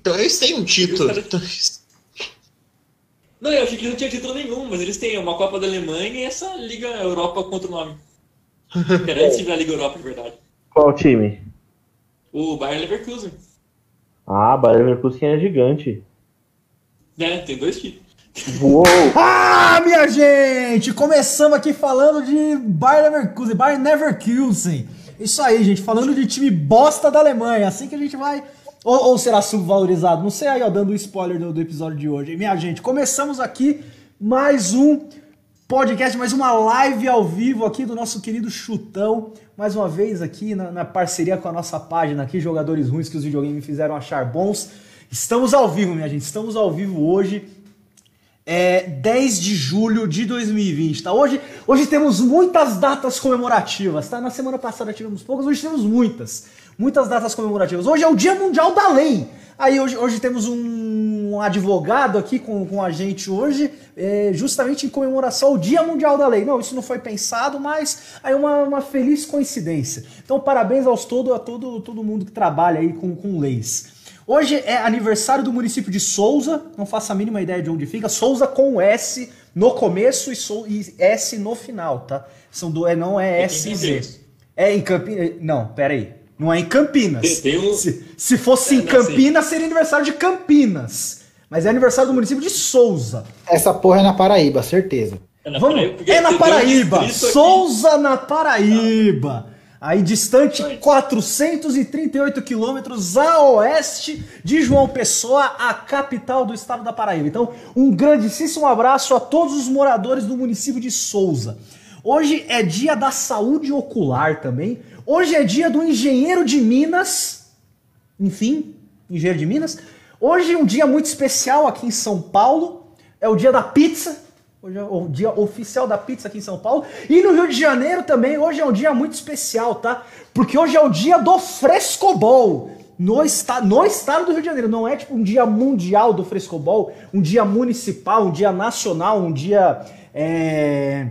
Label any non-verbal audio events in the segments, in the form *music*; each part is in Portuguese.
Então eles têm um título. Então, Não, eu achei que eles não tinham título nenhum, mas eles têm uma Copa da Alemanha e essa Liga Europa contra o nome. Era antes virar Liga Europa, de verdade. Qual time? O Bayern Leverkusen. Ah, Bayern Leverkusen é gigante. Né? Tem dois títulos. Uou! *laughs* Ah, minha gente! Começamos aqui falando de Bayern Leverkusen, Bayern Leverkusen. Isso aí, gente, falando de time bosta da Alemanha. Assim que a gente vai. Ou, ou será subvalorizado? Não sei aí, ó, dando o spoiler do, do episódio de hoje. Minha gente, começamos aqui mais um podcast, mais uma live ao vivo aqui do nosso querido Chutão. Mais uma vez aqui na, na parceria com a nossa página aqui, Jogadores Ruins que os videogames me fizeram achar bons. Estamos ao vivo, minha gente. Estamos ao vivo hoje é 10 de julho de 2020, tá? Hoje, hoje temos muitas datas comemorativas, tá? Na semana passada tivemos poucas, hoje temos muitas. Muitas datas comemorativas. Hoje é o Dia Mundial da Lei. Aí hoje, hoje temos um advogado aqui com, com a gente hoje, é, justamente em comemoração ao Dia Mundial da Lei. Não, isso não foi pensado, mas aí uma, uma feliz coincidência. Então, parabéns aos todo, a todo, todo mundo que trabalha aí com, com leis. Hoje é aniversário do município de Souza, não faço a mínima ideia de onde fica. Souza com S no começo e, Sou, e S no final, tá? São do, é, não é SZ. É em Campinas. Não, pera aí. Não é em Campinas. Tem um- Se, se fosse É, em Campinas, seria aniversário de Campinas. Mas é aniversário do município de Souza. Essa porra é na Paraíba, certeza. É na Vamos, Paraíba, é na tem um Paraíba. Souza na Paraíba. Aí distante 438 quilômetros a oeste de João Pessoa, a capital do estado da Paraíba. Então, um grandíssimo abraço a todos os moradores do município de Souza. Hoje é dia da saúde ocular também. Hoje é dia do engenheiro de Minas. Enfim, engenheiro de Minas. Hoje é um dia muito especial aqui em São Paulo. É o dia da pizza. Hoje é o dia oficial da pizza aqui em São Paulo. E no Rio de Janeiro também, hoje é um dia muito especial, tá? Porque hoje é o dia do frescobol. No, esta no estado do Rio de Janeiro. Não é tipo um dia mundial do frescobol, um dia municipal, um dia nacional, um dia é,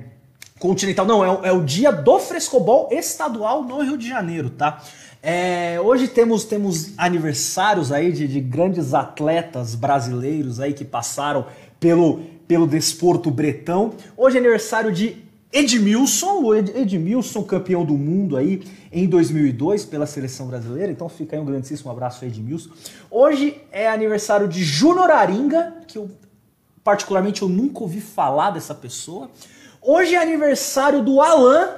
continental. Não, é, é o dia do frescobol estadual no Rio de Janeiro, tá? É, hoje temos, temos aniversários aí de, de grandes atletas brasileiros aí que passaram pelo, pelo desporto bretão. Hoje é aniversário de Edmilson, o Ed, Edmilson, campeão do mundo aí em 2002 pela seleção brasileira. Então fica aí um grandíssimo abraço Edmilson. Hoje é aniversário de Júnior Aringa, que eu particularmente eu nunca ouvi falar dessa pessoa. Hoje é aniversário do Alan,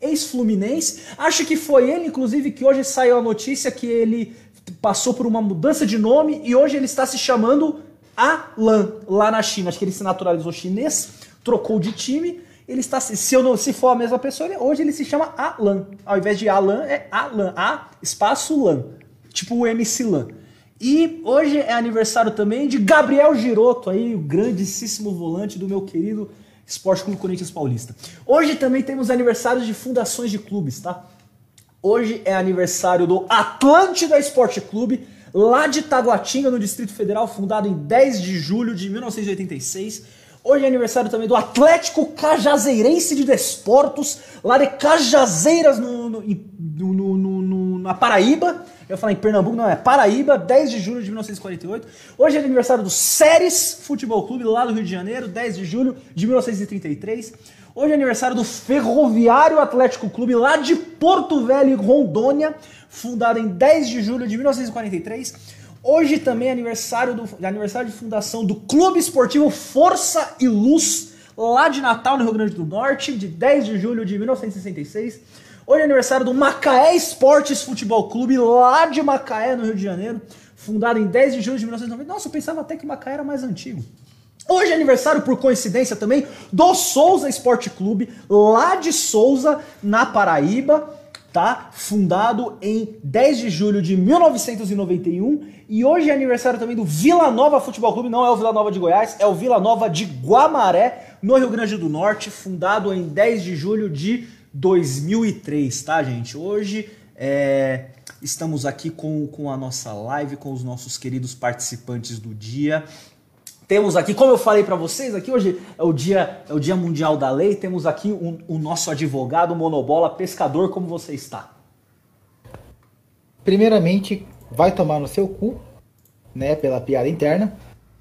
ex-fluminense. Acho que foi ele, inclusive, que hoje saiu a notícia que ele passou por uma mudança de nome e hoje ele está se chamando Alan, lá na China. Acho que ele se naturalizou chinês, trocou de time. Ele está, se, eu não, se for a mesma pessoa, hoje ele se chama Alan. Ao invés de Alan, é Alan. A espaço Lan. Tipo o MC Lan. E hoje é aniversário também de Gabriel Giroto, aí, o grandíssimo volante do meu querido Esporte Clube Corinthians Paulista. Hoje também temos aniversários de fundações de clubes, tá? Hoje é aniversário do Atlântida Esporte Clube, lá de Taguatinga, no Distrito Federal, fundado em 10 de julho de 1986. Hoje é aniversário também do Atlético Cajazeirense de Desportos, lá de Cajazeiras, no, no- no- no- na Paraíba. Eu falar em Pernambuco, não é? Paraíba, 10 de julho de 1948. Hoje é aniversário do Séries Futebol Clube, lá do Rio de Janeiro, 10 de julho de 1933. Hoje é aniversário do Ferroviário Atlético Clube, lá de Porto Velho, Rondônia, fundado em 10 de julho de 1943. Hoje também é aniversário, do, aniversário de fundação do Clube Esportivo Força e Luz, lá de Natal, no Rio Grande do Norte, de 10 de julho de 1966. Hoje é aniversário do Macaé Esportes Futebol Clube, lá de Macaé, no Rio de Janeiro, fundado em 10 de julho de 1990. Nossa, eu pensava até que Macaé era mais antigo. Hoje é aniversário, por coincidência também, do Souza Esporte Clube, lá de Souza, na Paraíba, tá? Fundado em 10 de julho de 1991. E hoje é aniversário também do Vila Nova Futebol Clube, não é o Vila Nova de Goiás, é o Vila Nova de Guamaré, no Rio Grande do Norte, fundado em 10 de julho de 2003, tá, gente? Hoje é, estamos aqui com, com a nossa live, com os nossos queridos participantes do dia. Temos aqui, como eu falei para vocês, aqui hoje é o dia é o dia mundial da lei. Temos aqui um- o nosso advogado monobola pescador, como você está? Primeiramente, vai tomar no seu cu, né? Pela piada interna.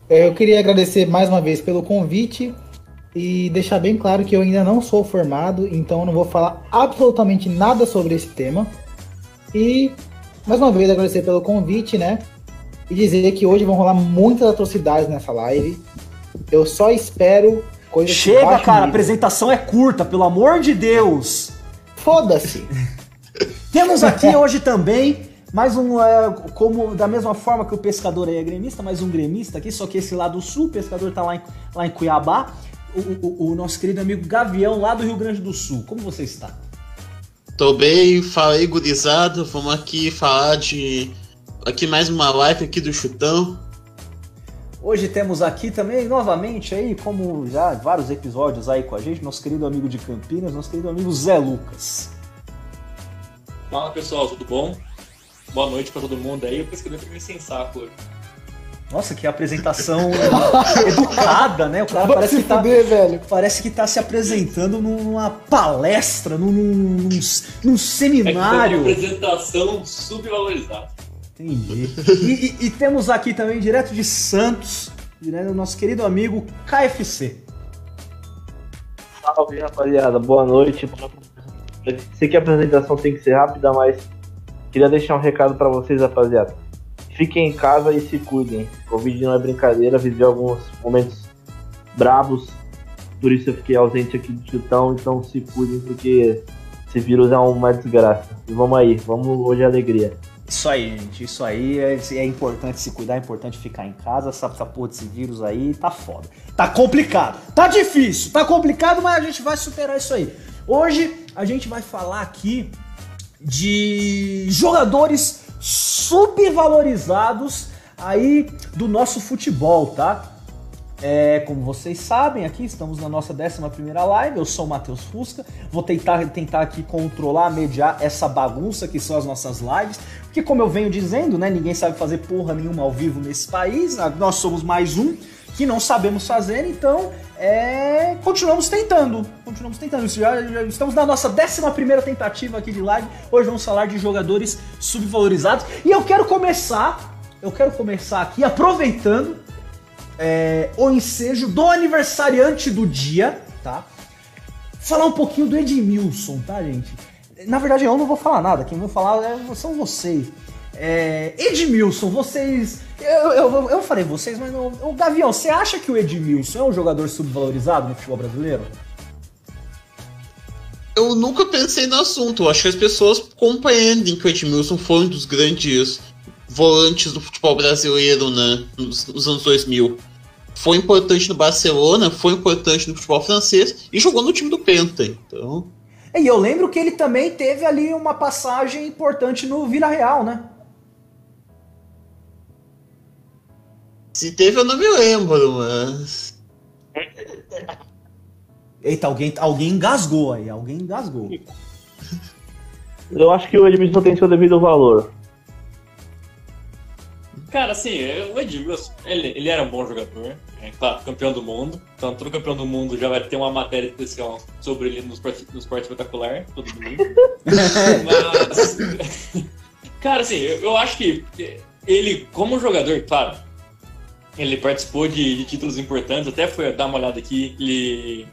É, Eu queria agradecer mais uma vez pelo convite e deixar bem claro que eu ainda não sou formado, então não vou falar absolutamente nada sobre esse tema. E mais uma vez agradecer pelo convite, né? E dizer que hoje vão rolar muitas atrocidades nessa live. Eu só espero coisas Chega, cara, a apresentação é curta, pelo amor de Deus. Foda-se! *laughs* Temos aqui hoje também mais um, é, como da mesma forma que o pescador aí é gremista, mais um gremista aqui, só que esse lá do sul, o pescador tá lá em, lá em Cuiabá. O, o- o nosso querido amigo Gavião, lá do Rio Grande do Sul. Como você está? Tô bem, falei gurizada, vamos aqui falar de. Aqui mais uma live aqui do Chutão. Hoje temos aqui também, novamente, aí, como já vários episódios aí com a gente, nosso querido amigo de Campinas, nosso querido amigo Zé Lucas. Fala pessoal, tudo bom? Boa noite pra todo mundo aí. Eu pesquei meio sem saco hoje. Nossa, que apresentação *laughs* educada, né? O cara parece que tá. fuder, velho. Parece que tá se apresentando numa palestra, num, num, num- num É que foi uma seminário. apresentação subvalorizada. Entendi. E, e- e temos aqui também, direto de Santos, direto nosso querido amigo KFC. Salve, rapaziada. Boa noite. Sei que a apresentação tem que ser rápida, mas queria deixar um recado pra vocês, rapaziada. Fiquem em casa e se cuidem. Covid não é brincadeira, vivi alguns momentos bravos, por isso eu fiquei ausente aqui do chutão, então se cuidem porque esse vírus é uma desgraça. E vamos aí, vamos hoje alegria. Isso aí, gente. Isso aí é, é importante se cuidar, é importante ficar em casa. Essa, essa porra desse vírus aí tá foda. Tá complicado. Tá difícil, tá complicado, mas a gente vai superar isso aí. Hoje a gente vai falar aqui de jogadores subvalorizados aí do nosso futebol, tá? É, como vocês sabem, aqui estamos na nossa 11 live. Eu sou o Matheus Fusca. Vou tentar, tentar aqui controlar, mediar essa bagunça que são as nossas lives. Porque, como eu venho dizendo, né, ninguém sabe fazer porra nenhuma ao vivo nesse país. Ah, Nós somos mais um que não sabemos fazer, então é, continuamos tentando. Continuamos tentando. Já, já estamos na nossa 11 tentativa aqui de live. Hoje vamos falar de jogadores subvalorizados. E eu quero começar. Eu quero começar aqui aproveitando é, o ensejo do aniversariante do dia, tá? Falar um pouquinho do Edmilson, tá, gente? Na verdade, eu não vou falar nada, quem vai falar é- são vocês. É, Edmilson, vocês. Eu, eu, eu falei vocês, mas não. O Gavião, você acha que o Edmilson é um jogador subvalorizado no futebol brasileiro? Eu nunca pensei no assunto, eu acho que as pessoas compreendem que o Edmilson foi um dos grandes volantes do futebol brasileiro né, nos, nos anos 2000. Foi importante no Barcelona, foi importante no futebol francês e jogou no time do Penta. Então, E eu lembro que ele também teve ali uma passagem importante no Vila Real, né? se teve eu não me lembro, mas. Eita, alguém, alguém engasgou aí, alguém engasgou. Eu acho que o Edmilson tem seu devido valor. Cara, assim, o Edmilson, ele, ele era um bom jogador, é claro, campeão do mundo. Então, todo campeão do mundo já vai ter uma matéria especial sobre ele no esporte, no esporte espetacular, todo domingo. Mas, cara, assim, eu, eu acho que ele, como jogador, claro, ele participou de, de títulos importantes, até foi dar uma olhada aqui, ele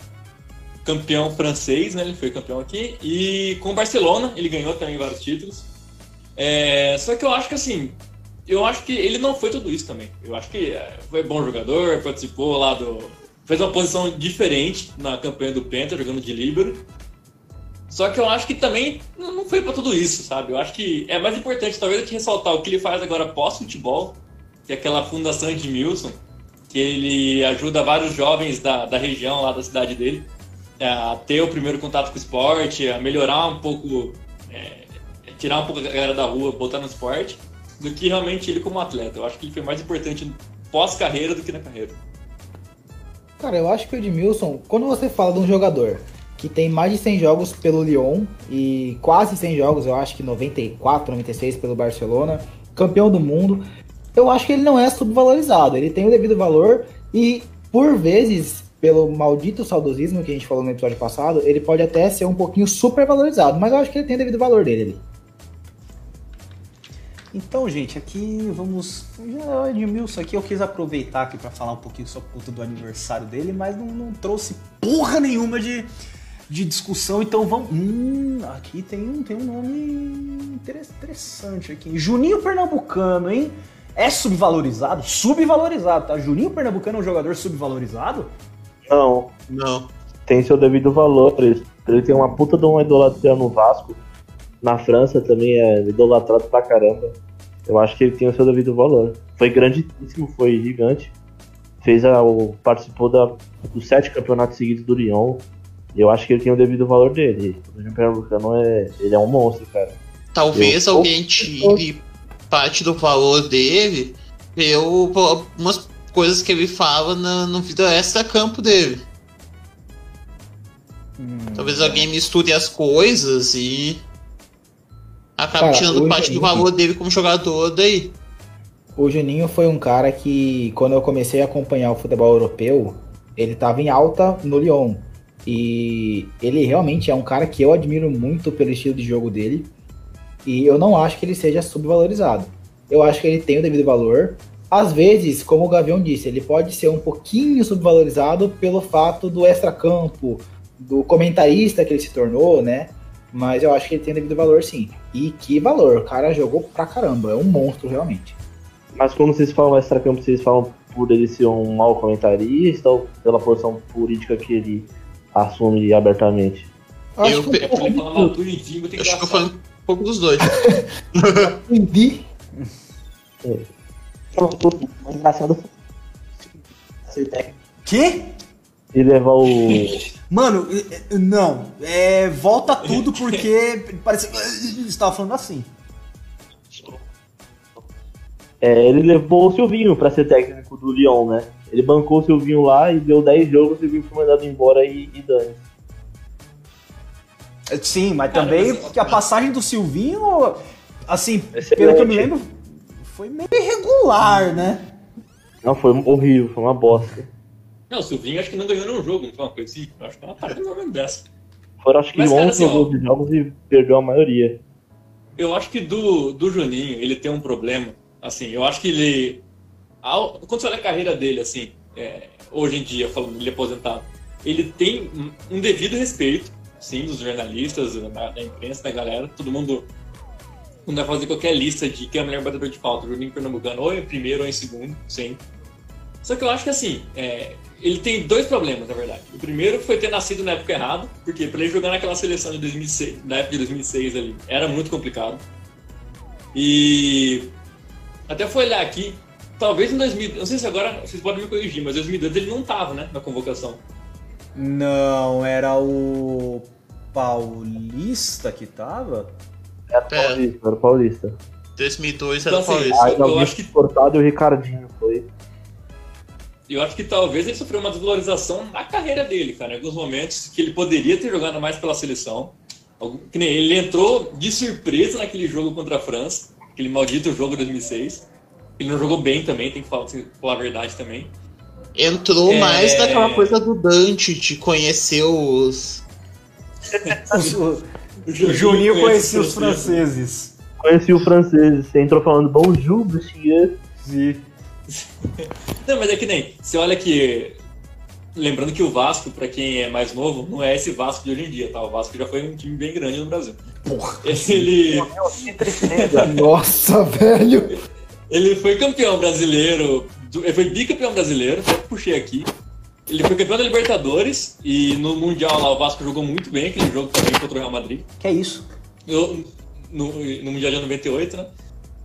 campeão francês, né? Ele foi campeão aqui. E com o Barcelona, ele ganhou também vários títulos. É, só que eu acho que assim, eu acho que ele não foi tudo isso também. Eu acho que é, foi bom jogador, participou lá do. fez uma posição diferente na campanha do Penta, jogando de líbero. Só que eu acho que também não foi pra tudo isso, sabe? Eu acho que é mais importante, talvez, a gente ressaltar o que ele faz agora pós-futebol, que é aquela fundação Edmilson, que ele ajuda vários jovens da, da região lá da cidade dele a ter o primeiro contato com o esporte, a melhorar um pouco, é, tirar um pouco a galera da rua, botar no esporte, do que realmente ele como atleta. Eu acho que ele foi mais importante pós-carreira do que na carreira. Cara, eu acho que o Edmilson, quando você fala de um jogador que tem mais de 100 jogos pelo Lyon e quase 100 jogos, eu acho que 94, 96 pelo Barcelona, campeão do mundo, eu acho que ele não é subvalorizado. Ele tem o devido valor e, por vezes, pelo maldito saudosismo que a gente falou no episódio passado, ele pode até ser um pouquinho supervalorizado, mas eu acho que ele tem o devido valor dele. Então, gente, aqui vamos. Já o Edmilson aqui, eu quis aproveitar aqui pra falar um pouquinho sobre conta do aniversário dele, mas não, não trouxe porra nenhuma de, de discussão, então vamos. Hum, aqui tem, um- tem um nome interes- interessante aqui. Juninho Pernambucano, hein? É subvalorizado? Subvalorizado, tá? Juninho Pernambucano é um jogador subvalorizado? Não, Não. tem seu devido valor. Ele, ele tem uma puta de uma idolatria no Vasco. Na França também é idolatrado pra caramba. Eu acho que ele tem o seu devido valor. Foi grandíssimo, foi gigante. Fez a, o, participou da, dos sete campeonatos seguidos do Lyon. E eu acho que ele tem o devido valor dele. O Juninho Pernambucano é, ele é um monstro, cara. Talvez Eu- alguém tire parte do valor dele por algumas coisas que ele fala na, no vida extra-campo dele. Talvez alguém misture as coisas e acabe Cara, tirando parte do valor dele como jogador daí. O Juninho foi um cara que, quando eu comecei a acompanhar o futebol europeu, ele tava em alta no Lyon. E ele realmente é um cara que eu admiro muito pelo estilo de jogo dele. E eu não acho que ele seja subvalorizado. Eu acho que ele tem o devido valor. Às vezes, como o Gavião disse, ele pode ser um pouquinho subvalorizado pelo fato do extracampo, do comentarista que ele se tornou, né? Mas eu acho que ele tem devido valor sim. E que valor, o cara jogou pra caramba, é um monstro realmente. Mas quando vocês falam extra-campo, vocês falam por ele ser um mau comentarista ou pela posição política que ele assume abertamente? Acho Eu que um É fala tudo. mal do Indinho, tem que Acho que eu *laughs* falo um pouco dos dois. Entendi. *laughs* Foi Quê? e levar o. *laughs* Mano, não. É, volta tudo porque parece que *laughs* você tava falando assim. É, ele levou o Silvinho pra ser técnico do Lyon, né? Ele bancou o Silvinho lá e deu 10 jogos, o Silvinho foi mandado embora e, e dane. Eh, Sim, mas Cara, também mas- que a passagem do Silvinho, assim, Excelente. pelo que eu me lembro, foi meio irregular, né? Não, foi horrível, foi uma bosta. Não, o Silvinho acho que não ganhou nenhum jogo, não foi uma coisa assim. Acho que é uma parada mais ou menos dessa. Foram acho que Mas, cara, 11 assim, ó, ou 12 jogos e perdeu a maioria. Eu acho que do, do Juninho, ele tem um problema. Assim, eu acho que ele. ao- quando você olha a carreira dele, assim, é, hoje em dia, falando ele é aposentado, ele tem um- um devido respeito, sim, dos jornalistas, da, da imprensa, da galera, todo mundo. Não vai fazer qualquer lista de quem é o melhor batedor de falta, o Juninho Pernambucano, ou em primeiro ou em segundo, sim. Só que eu acho que assim, é, ele tem dois problemas, na verdade. O primeiro foi ter nascido na época errada, porque para ele jogar naquela seleção de 2006, na época de 2006 ali, era muito complicado. E até foi olhar aqui, talvez em 2000, não sei se agora vocês podem me corrigir, mas em 2002 ele não tava, né, na convocação. Não, era o Paulista que tava? Era É. paulista, era paulista. 2002 Então, era assim, Paulista. Eu alguém acho que- cortado e o Ricardinho foi. Eu acho que talvez ele sofreu uma desvalorização na carreira dele, cara, em alguns momentos que ele poderia ter jogado mais pela seleção. Que nem ele entrou de surpresa naquele jogo contra a França, aquele maldito jogo de 2006. Ele não jogou bem também, tem que falar, tem que falar a verdade também. Entrou É. mais naquela coisa do Dante, de conhecer os. *laughs* O, Juninho conhecia os franceses. Conheci o francês, você entrou falando bonjour, monsieur. Sim. Não, mas é que nem, você olha que. Lembrando que o Vasco, pra quem é mais novo, não é esse Vasco de hoje em dia, tá? O Vasco já foi um time bem grande no Brasil. Porra. Ele, tristeza. *laughs* Nossa, velho. ele foi campeão brasileiro, ele foi bicampeão brasileiro, até puxei aqui. Ele foi campeão da Libertadores e no Mundial lá o Vasco jogou muito bem, aquele jogo também contra o Real Madrid. Que é isso? no, no, no Mundial de 98, né?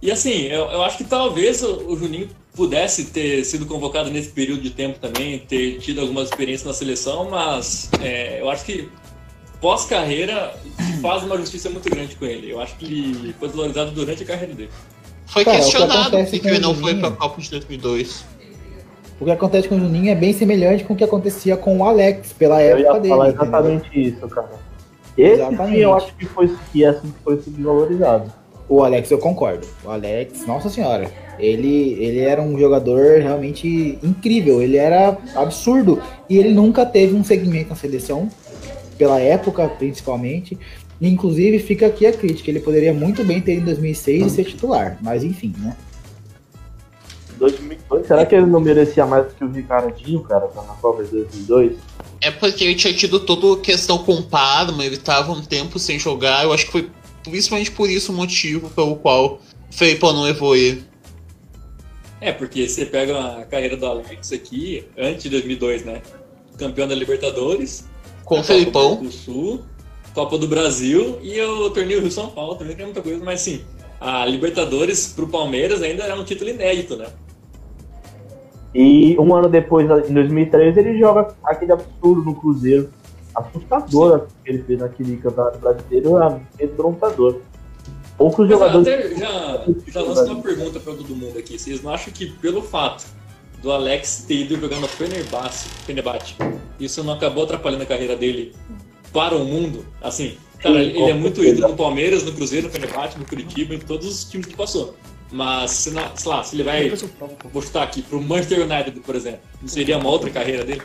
E assim, eu, eu acho que talvez o, o Juninho pudesse ter sido convocado nesse período de tempo também, ter tido algumas experiências na seleção, mas é, eu acho que pós-carreira faz uma justiça muito grande com ele. Eu acho que ele foi valorizado durante a carreira dele. Foi Cara, o que questionado acontece porque com ele não o foi Juninho- pra Copa de 2002. O que acontece com o Juninho é bem semelhante com o que acontecia com o Alex pela Eu época ia dele. falar entendeu? exatamente isso, cara. Esse Exatamente. sim eu acho que foi que é, foi subvalorizado. O Alex eu concordo. O Alex, nossa senhora, ele, ele era um jogador realmente incrível. Ele era absurdo. E ele nunca teve um segmento na seleção. pela época principalmente. Inclusive, fica aqui a crítica: ele poderia muito bem ter em 2006 e ser titular, mas enfim, né? 2002, será que ele não merecia mais do que o Ricardinho, cara, tá na Copa de 2002? É porque ele tinha tido toda a questão com o Parma, ele tava um tempo sem jogar, eu acho que foi principalmente por isso o motivo pelo qual o Felipão não levou ele. É, porque você pega a carreira do Alex aqui, antes de 2002, né? Campeão da Libertadores. Com o Felipão. Copa do Sul, Copa do Brasil e o torneio Rio São Paulo também, que é muita coisa, mas sim, a Libertadores pro Palmeiras ainda era um título inédito, né? E um ano depois, em 2013, ele joga aquele absurdo no Cruzeiro. Assustador que ele fez naquele campeonato brasileiro, é amedrontador. Poucos Mas, jogadores. até já, já lanço uma pergunta pra todo mundo aqui. Vocês não acham que pelo fato do Alex ter ido jogar no Fenerbahçe, Fenerbahçe, isso não acabou atrapalhando a carreira dele para o mundo? Assim, cara, Sim, ele é muito ídolo no Palmeiras, no Cruzeiro, no Fenerbahçe, no Curitiba, em todos os times que passou. Mas, se, não- sei lá, se ele vai, vou chutar aqui, pro Manchester United, por exemplo, não seria uma outra carreira dele?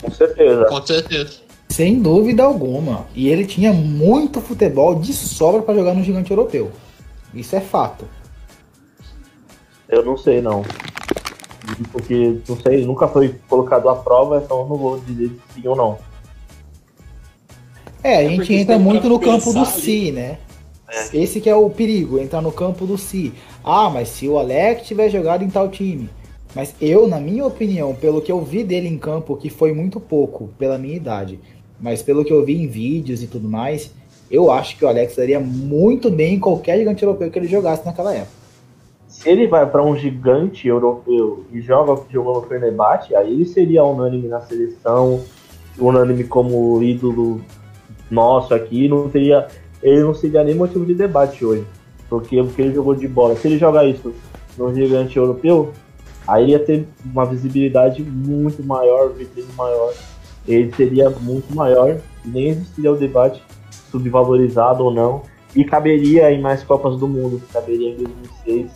Com certeza. Com certeza. Sem dúvida alguma. E ele tinha muito futebol de sobra para jogar no gigante europeu. Isso é fato. Eu não sei, não. Porque, não sei, nunca foi colocado à prova, então eu não vou dizer se sim ou não. É, a É gente porque entra muito no campo do si, né? Esse que é o perigo, entrar no campo do si. Ah, mas se o Alex tiver jogado em tal time. Mas eu, na minha opinião, pelo que eu vi dele em campo, que foi muito pouco pela minha idade, mas pelo que eu vi em vídeos e tudo mais, eu acho que o Alex daria muito bem em qualquer gigante europeu que ele jogasse naquela época. Se ele vai para um gigante europeu e joga jogou no Fenerbahçe, aí ele seria unânime na seleção, unânime como ídolo nosso aqui, não teria, ele não seria nem motivo de debate hoje, porque o que ele jogou de bola, se ele jogar isso no gigante europeu, aí ia ter uma visibilidade muito maior, vitrine maior, ele seria muito maior, nem existiria o debate subvalorizado ou não, e caberia em mais Copas do Mundo, caberia em 2006,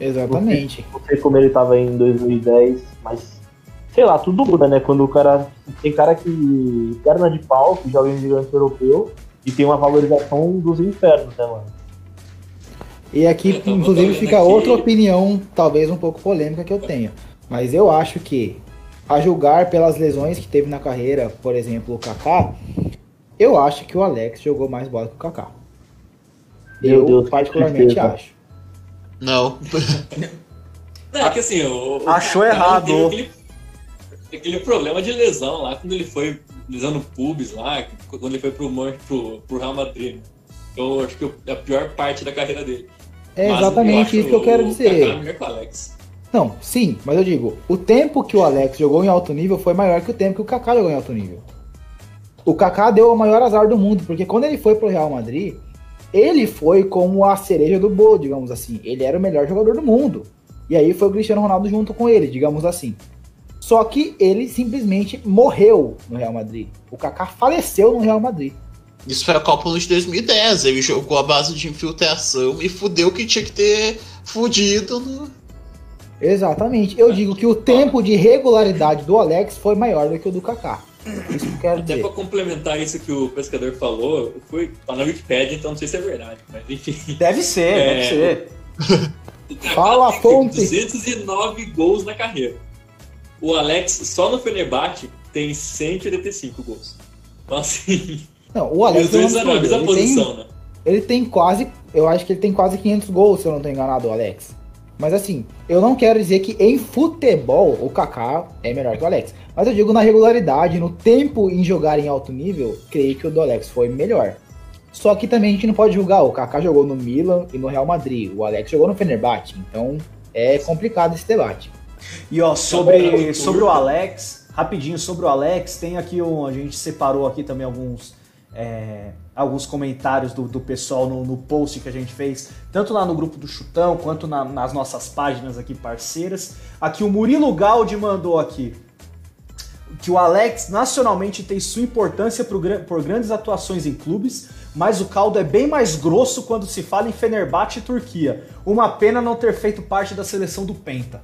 Exatamente. não sei como ele tava em 2010, mas sei lá, tudo muda, né? Quando o cara. Tem cara que. perna de pau, que joga em gigante europeu e tem uma valorização dos infernos, né, mano? E aqui, tava inclusive, fica aqui- outra opinião, talvez um pouco polêmica que eu tenho. Mas eu acho que, a julgar pelas lesões que teve na carreira, por exemplo, o Kaká, eu acho que o Alex jogou mais bola que o Kaká. Meu eu Deus, particularmente acho. Não. *laughs* Não, é que assim, o, o Achou Kaká errado. Aquele, aquele problema de lesão lá, quando ele foi lesão no pubis lá, quando ele foi pro, pro, pro Real Madrid. Eu acho que é a pior parte da carreira dele. É Mas exatamente isso que eu quero o dizer. Kaká melhor que o Alex. Não, sim, mas eu digo, o tempo que o Alex jogou em alto nível foi maior que o tempo que o Kaká jogou em alto nível. O Kaká deu o maior azar do mundo, porque quando ele foi pro Real Madrid, ele foi como a cereja do bolo, digamos assim. Ele era o melhor jogador do mundo. E aí foi o Cristiano Ronaldo junto com ele, digamos assim. Só que ele simplesmente morreu no Real Madrid. O Kaká faleceu no Real Madrid. Isso foi a Copa de 2010. Ele jogou a base de infiltração e fudeu que tinha que ter fudido. No... Exatamente. Eu digo que o tempo de regularidade do Alex foi maior do que o do Kaká. Isso que eu quero Até dizer. pra complementar isso que o pescador falou, fui tá na Wikipedia, então não sei se é verdade, mas enfim. Deve ser, É. deve ser. *laughs* Fala a tem fonte. 209 gols na carreira. O Alex, só no Fenerbahçe, tem 185 gols. Então, assim, Não, o Alex na mesma ele posição, tem, né? ele tem quase, eu acho que ele tem quase 500 gols, se eu não tô enganado, o Alex. Mas assim, eu não quero dizer que em futebol o Kaká é melhor que o Alex. Mas eu digo na regularidade, no tempo em jogar em alto nível, creio que o do Alex foi melhor. Só que também a gente não pode julgar, o Kaká jogou no Milan e no Real Madrid, o Alex jogou no Fenerbahçe, então é complicado esse debate. E ó, Tá sobre, tá sobre o Alex, rapidinho sobre o Alex, tem aqui um. A gente separou aqui também alguns. É, alguns comentários do, do pessoal no, no post que a gente fez, tanto lá no grupo do Chutão, quanto na- nas nossas páginas aqui parceiras. Aqui o Murilo Galdi mandou aqui que o Alex nacionalmente tem sua importância gran- por grandes atuações em clubes, mas o caldo é bem mais grosso quando se fala em Fenerbahçe e Turquia. Uma pena não ter feito parte da seleção do Penta.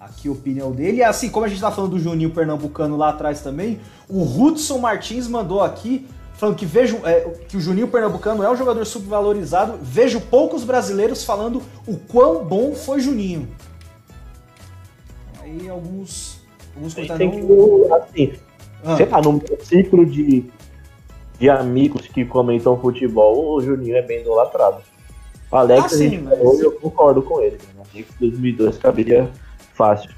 Aqui a opinião dele. Assim como a gente tá falando do Juninho Pernambucano lá atrás também, O Hudson Martins mandou aqui, falando que vejo é, que o Juninho Pernambucano é um jogador subvalorizado. Vejo poucos brasileiros falando o quão bom foi Juninho. Aí alguns. Alguns Tem comentários. que, assim, Ah. sei lá, no ciclo de, de amigos que comentam futebol, o Juninho é bem idolatrado. O Alex, Ah, sim, mas- falou, eu concordo com ele. Né? Achei que 2002 caberia fácil.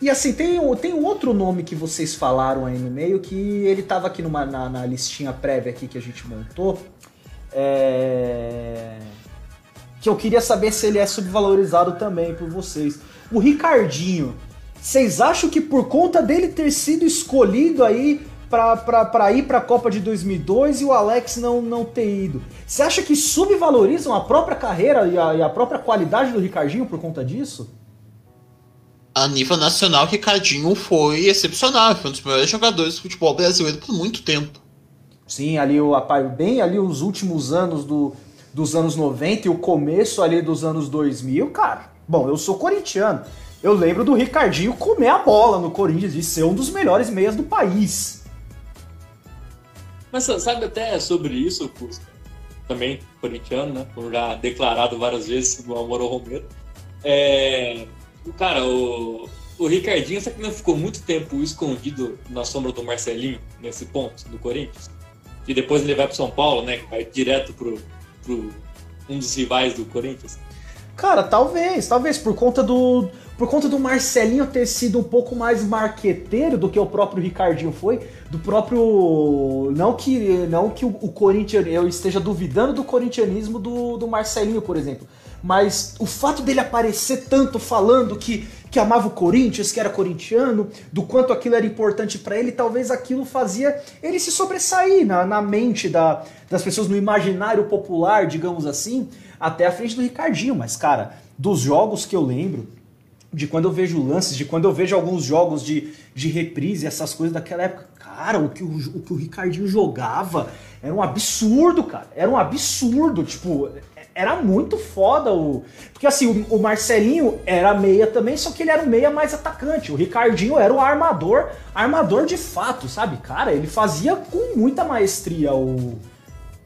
E assim, tem, tem um outro nome que vocês falaram aí no meio, que ele tava aqui numa, na, na listinha prévia aqui que a gente montou. É... Que eu queria saber se ele é subvalorizado também por vocês. O Ricardinho. Vocês acham que por conta dele ter sido escolhido aí pra ir pra Copa de 2002 e o Alex não, não ter ido, você acha que subvalorizam a própria carreira e a, e a própria qualidade do Ricardinho por conta disso? A nível nacional, Ricardinho foi excepcional. Foi um dos melhores jogadores do futebol brasileiro por muito tempo. Sim, ali o bem ali os últimos anos do, dos anos 90 e o começo ali dos anos 2000, cara. Bom, eu sou corintiano. Eu lembro do Ricardinho comer a bola no Corinthians e ser um dos melhores meias do país. Mas sabe até sobre isso, Cusca? Também corintiano, né? Como já declarado várias vezes no Amor ao Romero. É... Cara, o, o Ricardinho, sabe que não ficou muito tempo escondido na sombra do Marcelinho, nesse ponto, do Corinthians? E depois ele vai pro São Paulo, né? Vai direto pro, pro um dos rivais do Corinthians. Cara, talvez, talvez por conta do por conta do Marcelinho ter sido um pouco mais marqueteiro do que o próprio Ricardinho foi, do próprio não que não que o, o Corinthians eu esteja duvidando do corintianismo do, do Marcelinho, por exemplo, mas o fato dele aparecer tanto falando que que amava o Corinthians, que era corintiano, do quanto aquilo era importante pra ele, talvez aquilo fazia ele se sobressair na, na mente da, das pessoas, no imaginário popular, digamos assim, até a frente do Ricardinho. Mas, cara, dos jogos que eu lembro, de quando eu vejo lances, de quando eu vejo alguns jogos de, de reprise, essas coisas daquela época, cara, o que o, o que o Ricardinho jogava era um absurdo, cara. Era um absurdo, tipo, era muito foda o. Porque assim, o, Marcelinho era meia também, só que ele era um meia mais atacante. O Ricardinho era o armador, armador de fato, sabe? Cara, ele fazia com muita maestria o.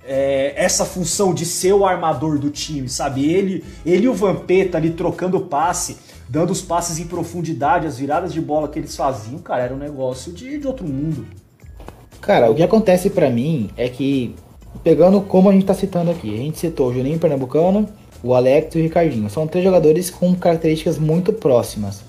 é, essa função de ser o armador do time, sabe? Ele, ele e o Vampeta ali trocando passe, dando os passes em profundidade, as viradas de bola que eles faziam, cara, era um negócio de, de outro mundo. Cara, o que acontece pra mim é que, pegando como a gente tá citando aqui, a gente citou o Juninho Pernambucano, o Alex e o Ricardinho. São três jogadores com características muito próximas.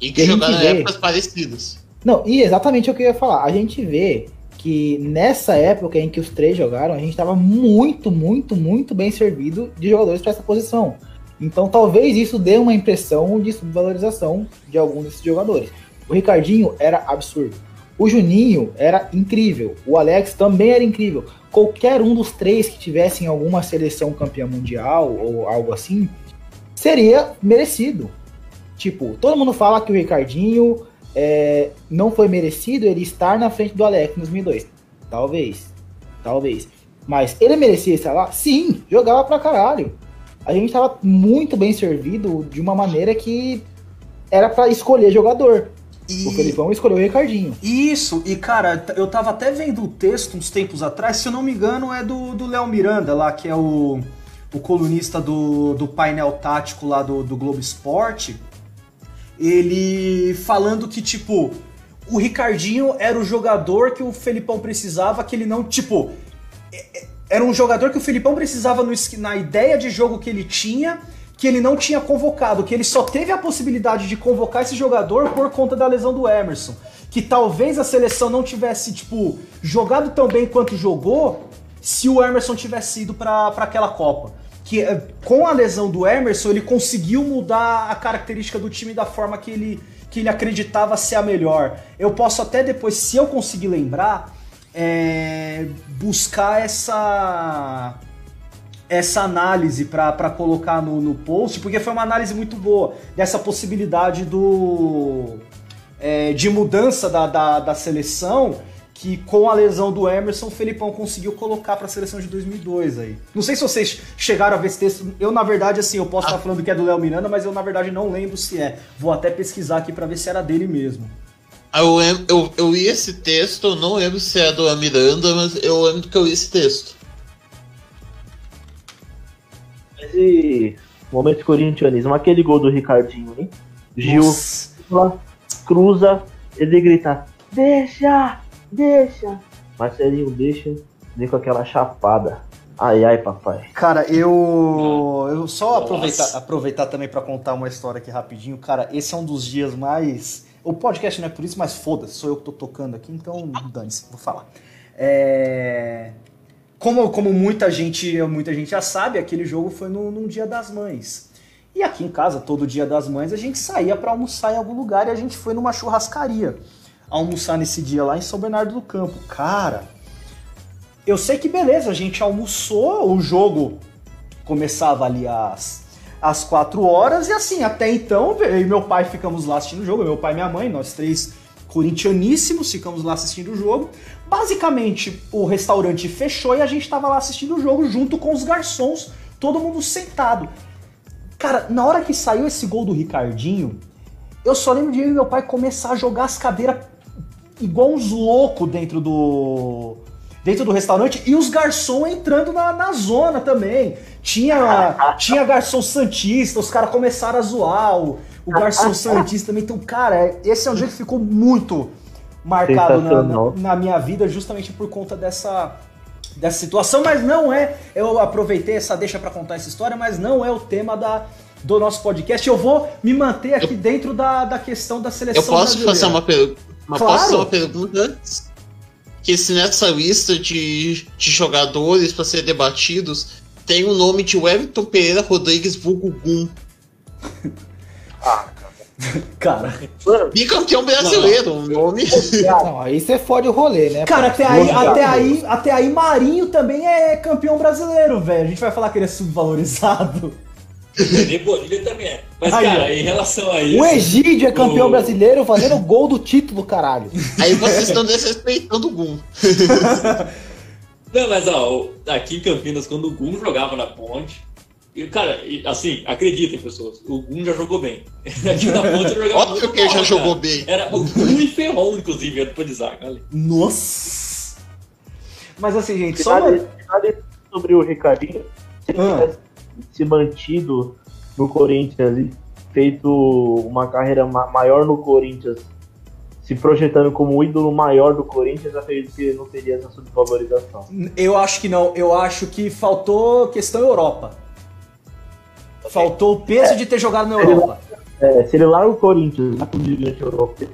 E que jogaram vê- épocas parecidas. Não, e exatamente o que eu ia falar. A gente vê que nessa época em que os três jogaram, a gente estava muito, muito, muito bem servido de jogadores para essa posição. Então talvez isso dê uma impressão de subvalorização de algum desses jogadores. O Ricardinho era absurdo. O Juninho era incrível. O Alex também era incrível. Qualquer um dos três que tivesse em alguma seleção campeã mundial ou algo assim, seria merecido. Tipo, todo mundo fala que o Ricardinho é, não foi merecido ele estar na frente do Alex em 2002. Talvez. Talvez. Mas ele merecia estar lá? Sim, jogava pra caralho. A gente tava muito bem servido de uma maneira que era pra escolher jogador. E... O Felipão escolheu o Ricardinho. Isso, e cara, eu tava até vendo o texto uns tempos atrás, se eu não me engano, é do do Léo Miranda lá, que é o, o colunista do, do painel tático lá do, do Globo Esporte. Ele falando que, tipo, o Ricardinho era o jogador que o Felipão precisava, que ele não, tipo. é- é- Era um jogador que o Felipão precisava no na ideia de jogo que ele tinha, que ele não tinha convocado, que ele só teve a possibilidade de convocar esse jogador por conta da lesão do Emerson. Que talvez a seleção não tivesse, tipo, jogado tão bem quanto jogou se o Emerson tivesse ido pra aquela Copa. Que eh, com a lesão do Emerson, ele conseguiu mudar a característica do time da forma que ele, que ele acreditava ser a melhor. Eu posso até depois, se eu conseguir lembrar, é, buscar essa essa análise para colocar no, no post, porque foi uma análise muito boa dessa possibilidade do é, de mudança da, da, da seleção que com a lesão do Emerson, o Felipão conseguiu colocar para a seleção de 2002 aí. Não sei se vocês chegaram a ver esse texto. Eu, na verdade, assim, eu posso estar falando que é do Léo Miranda, mas eu, na verdade, não lembro se é. Vou até pesquisar aqui para ver se era dele mesmo. Ah, Eu, eu, eu li esse texto, eu não lembro se é do Miranda, mas eu lembro que eu li esse texto. Mas e. Momento corintianismo, aquele gol do Ricardinho, hein? Gil Nossa. lá, cruza, ele grita: Deixa! Deixa! Marcelinho deixa, vem com aquela chapada. Ai ai, papai. Cara, eu. Eu só aproveitar, aproveitar também pra contar uma história aqui rapidinho. Cara, esse é um dos dias mais. O podcast não é por isso, mas foda-se, sou eu que tô tocando aqui, então dane-se, vou falar. É. Como, como muita gente muita gente já sabe, aquele jogo foi no, num dia das mães. E aqui em casa, todo dia das mães, a gente saía pra almoçar em algum lugar e a gente foi numa churrascaria almoçar nesse dia lá em São Bernardo do Campo. Cara, eu sei que beleza, a gente almoçou, o jogo começava ali às, às 4 horas, e assim, até então, eu e meu pai ficamos lá assistindo o jogo, meu pai e minha mãe, nós três corintianíssimos, ficamos lá assistindo o jogo. Basicamente, o restaurante fechou e a gente tava lá assistindo o jogo junto com os garçons, todo mundo sentado. Cara, na hora que saiu esse gol do Ricardinho, eu só lembro de eu e meu pai começar a jogar as cadeiras igual uns loucos dentro do dentro do restaurante e os garçons entrando na, na zona também. Tinha, tinha garçom santista, os caras começaram a zoar o, o garçom santista também. Então, cara, esse é um dia que ficou muito marcado na, na, na minha vida justamente por conta dessa dessa situação, mas não é. Eu aproveitei essa deixa pra contar essa história, mas não é o tema da, do nosso podcast. Eu vou me manter aqui dentro da, da questão da seleção Eu posso brasileira. fazer uma, per... uma, Claro. posso fazer uma pergunta antes? Que se nessa lista de, de jogadores para ser debatidos tem o nome de Wellington Pereira Rodrigues Vulgo Gum, *laughs* *laughs* Cara, bicampeão brasileiro, o nome. Não, aí você fode o rolê, né? cara até aí, até aí, até aí Marinho também é campeão brasileiro, velho. A gente vai falar que ele é subvalorizado. Nenê Bonilha também é. Mas, Aí, cara, em relação a isso. O Egídio é campeão o- brasileiro fazendo gol do título, caralho. Aí vocês estão desrespeitando o Gum. Não, mas ó, aqui em Campinas, quando o Gum jogava na ponte. E, cara, assim, acreditem, pessoas, o Gum já jogou bem. *laughs* Aqui na ponte ele jogava Óbvio muito que ele já bola, jogou cara. bem. Era o Gum e Ferron, inclusive, era pra dizer, cara. Nossa! Mas assim, gente, só uma... sobre o Ricardinho. Se ele Ah. tivesse se mantido no Corinthians e feito uma carreira ma- maior no Corinthians, se projetando como o ídolo maior do Corinthians, acredito que ele não teria essa subvalorização. Eu acho que não. Eu acho que faltou questão Europa. Faltou o peso de ter jogado na Europa. É, se ele larga o Corinthians lá pro gigante europeu,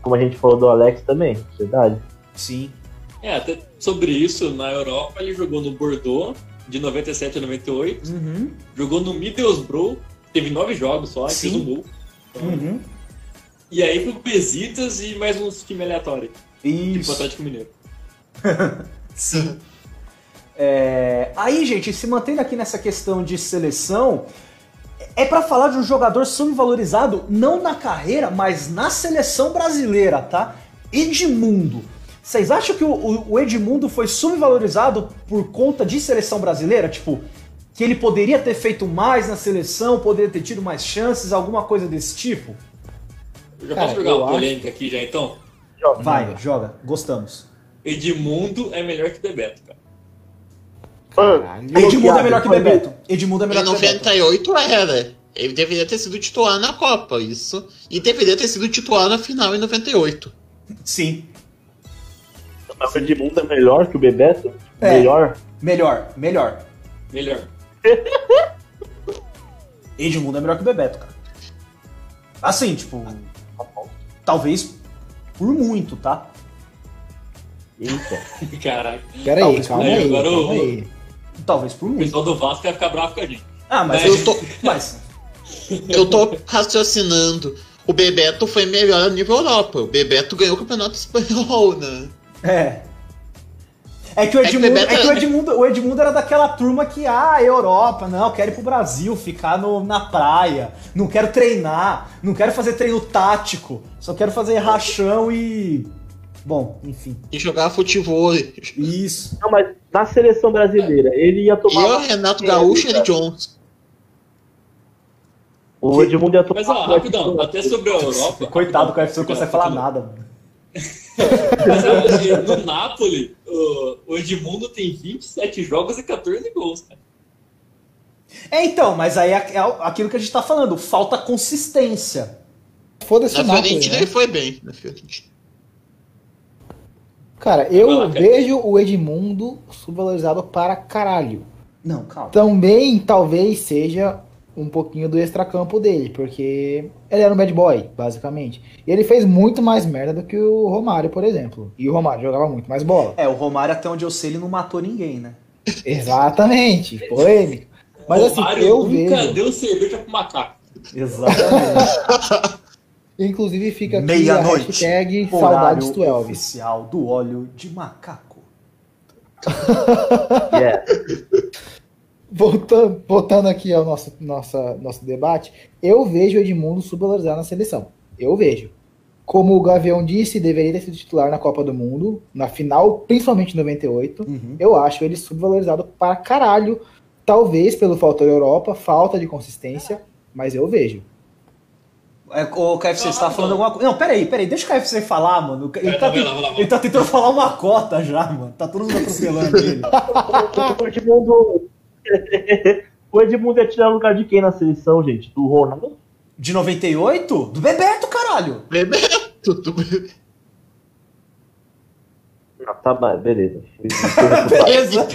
como a gente falou do Alex também, verdade? Sim. É, até sobre isso, na Europa ele jogou no Bordeaux, de 97 a 98. Uhum. Jogou no Middlesbrough, teve nove jogos só, e Sim. fez um gol. Uhum. E aí foi o Besitas e mais uns time aleatório, tipo Isso. Atlético Mineiro. *laughs* Sim. É, aí, gente, se mantendo aqui nessa questão de seleção, é pra falar de um jogador subvalorizado não na carreira, mas na seleção brasileira, tá? Edmundo. Vocês acham que o, o- Edmundo foi subvalorizado por conta de seleção brasileira? Tipo, que ele poderia ter feito mais na seleção, poderia ter tido mais chances, alguma coisa desse tipo? Eu já Cara, posso jogar uma acho- polêmica aqui já então? Vai, joga, gostamos. Edmundo é melhor que Bebeto, cara. Caralho. Edmundo é melhor que Bebeto. Edmundo é Em melhor que Bebeto. 98 era. Ele deveria ter sido titular na Copa, isso. E deveria ter sido titular na final em 98. Sim. Mas o Edmundo é melhor que o Bebeto? É. Melhor? Melhor, melhor. Melhor. *laughs* Edmundo é melhor que o Bebeto, cara. Assim, tipo. Talvez por muito, tá? Eita. Caraca. Pera aí, Talvez calma por aí, agora calma aí. Talvez por O muito. pessoal do Vasco vai ficar bravo com a gente. Ah, mas Mas- eu tô. *laughs* Mas. Eu tô raciocinando. O Bebeto foi melhor a nível Europa. O Bebeto ganhou o campeonato espanhol, né? É. É que o É que o Edmundo, Bebeto é que o era- Edmundo, o Edmundo era daquela turma que, ah, Europa, não, quero ir pro Brasil, ficar no, na praia, não quero treinar, não quero fazer treino tático, só quero fazer rachão e. Bom, enfim. E jogar futebol. E Isso. Não, mas na seleção brasileira, ele ia tomar. o Renato Gaúcho e ele Jones. O Edmundo ia tomar. Mas ó, rapidão, até sobre a Europa. Coitado, o cara não consegue falar nada. Mas, assim, no Napoli, o, Edmundo tem 27 jogos e 14 gols, cara. É, então, mas aí é, é aquilo que a gente tá falando, falta consistência. Foda-se Na o Napoli, Fiorentina né? ele foi bem. Na Fiorentina. Cara, eu lá, cara. vejo o Edmundo subvalorizado para caralho. Não, calma. Também talvez seja um pouquinho do extracampo dele, porque ele era um bad boy, basicamente. E ele fez muito mais merda do que o Romário, por exemplo. E o Romário jogava muito mais bola. É, o Romário, até onde eu sei, ele não matou ninguém, né? Exatamente, polêmico. Mas assim, Romário eu nunca vejo. deu cerveja pro macaco. Exatamente. *laughs* Inclusive fica aqui a Meia-noite. hashtag saudades 12. oficial do óleo de macaco. *laughs* Yeah. Voltando, voltando aqui ao nosso, nossa, nosso debate, eu vejo o Edmundo subvalorizado na seleção. Eu vejo. Como o Gavião disse, deveria ter sido titular na Copa do Mundo, na final, principalmente em 98. Uhum. Eu acho ele subvalorizado para caralho. Talvez pelo fator Europa, falta de consistência, mas eu vejo. É, o KFC, você tá falando alguma coisa. Não, peraí, peraí, deixa o KFC falar, mano. Ele Vai tá, lá, vai lá, vai lá. ele tá tentando falar uma cota já, mano. Tá todo mundo atropelando ele. *laughs* O Edmundo. *laughs* o Edmundo ia tirar o lugar de quem na seleção, gente? Do Ronaldo? De 98? Do Bebeto, caralho! Bebeto. do Bebeto. Ah, tá, beleza. *laughs* Beleza?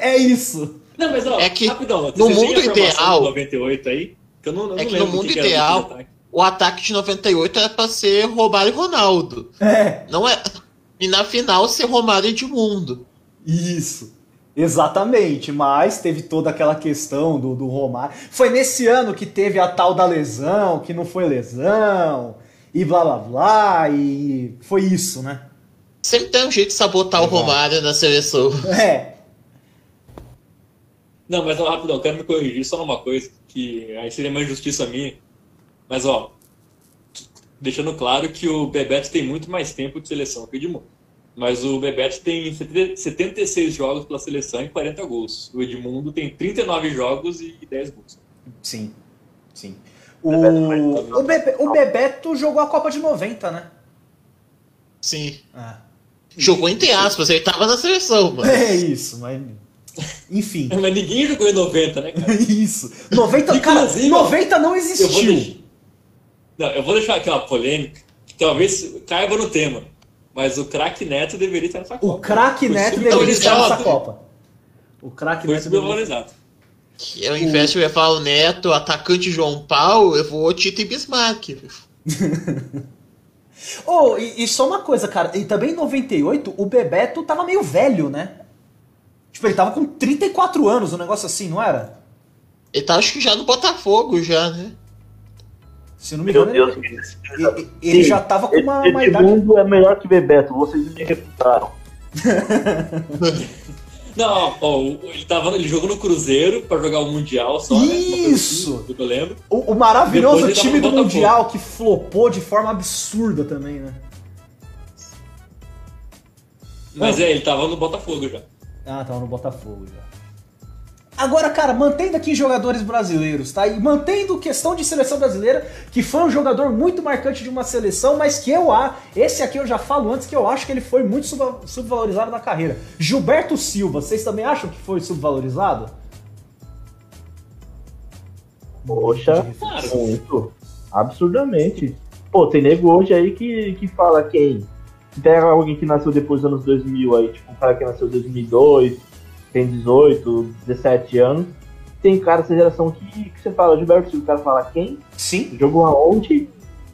é isso. Não, mas ó, É que rapidão, no mundo ideal- de 98 aí, que eu não, eu não É que no mundo que ideal- ataque. O ataque de 98 era pra ser Romário e Ronaldo. É, Não é. E na final ser Romário e Edmundo. isso. Exatamente, mas teve toda aquela questão do, do Romário. Foi nesse ano que teve a tal da lesão, que não foi lesão, e blá blá blá, e foi isso, né? Sempre tem um jeito de sabotar o Romário na seleção. É, Não, mas ó, rapidão, eu quero me corrigir só numa coisa, que aí seria uma injustiça minha. Mas ó, deixando claro que o Bebeto tem muito mais tempo de seleção que o Edmundo. Mas o Bebeto tem 70 76 jogos pela seleção e 40 gols. O Edmundo tem 39 jogos e 10 gols. sim, sim. O, o, Bebe- o Bebeto jogou a Copa de 90, né? Sim. Ah. Jogou entre aspas, ele tava na seleção, mano. É isso, mas. Enfim. *laughs* Mas ninguém jogou em 90, né, cara? *laughs* Isso. 90, cara, Inclusive, 90 não Eu vou, existiu. Não, eu vou deixar aqui uma polêmica, que talvez caiba no tema. Mas o craque Neto deveria estar nessa Copa. O craque Neto deveria estar nessa. Copa. O craque Neto deveria... subvalorizado. Que ao invés de levar o Neto, atacante João Paulo, eu vou Tito e Bismarck. Oh, *laughs* e, e só uma coisa, cara. E também em 98, o Bebeto tava meio velho, né? Tipo, ele tava com 34 anos, um negócio assim, não era? Ele tá acho que já no Botafogo, já, né? Se eu não me Meu engano, Deus, ele, ele- ele Sim. já tava com uma, uma idade. Edmundo é melhor que Bebeto, vocês me refutaram. *laughs* Não, ó, ele, tava, ele jogou no Cruzeiro pra jogar o Mundial só, né? Isso! assim, do que eu lembro. O, o maravilhoso time do. Mundial que flopou de forma absurda também, né? Mas é, ele tava no Botafogo já. Ah, tava no Botafogo já. Agora, cara, mantendo aqui jogadores brasileiros, tá? E mantendo questão de seleção brasileira, que foi um jogador muito marcante de uma seleção, mas que eu a esse aqui eu já falo antes que eu acho que ele foi muito sub- subvalorizado na carreira. Gilberto Silva, vocês também acham que foi subvalorizado? Poxa, Claro. muito. Absurdamente. Pô, tem nego hoje aí que, que fala quem. Se tem alguém que nasceu depois dos anos 2000 aí, tipo um cara que nasceu em 2002, tem 18, 17 anos. Tem cara dessa geração que, que você fala, Gilberto Silva, o cara fala quem? Sim. Jogou aonde?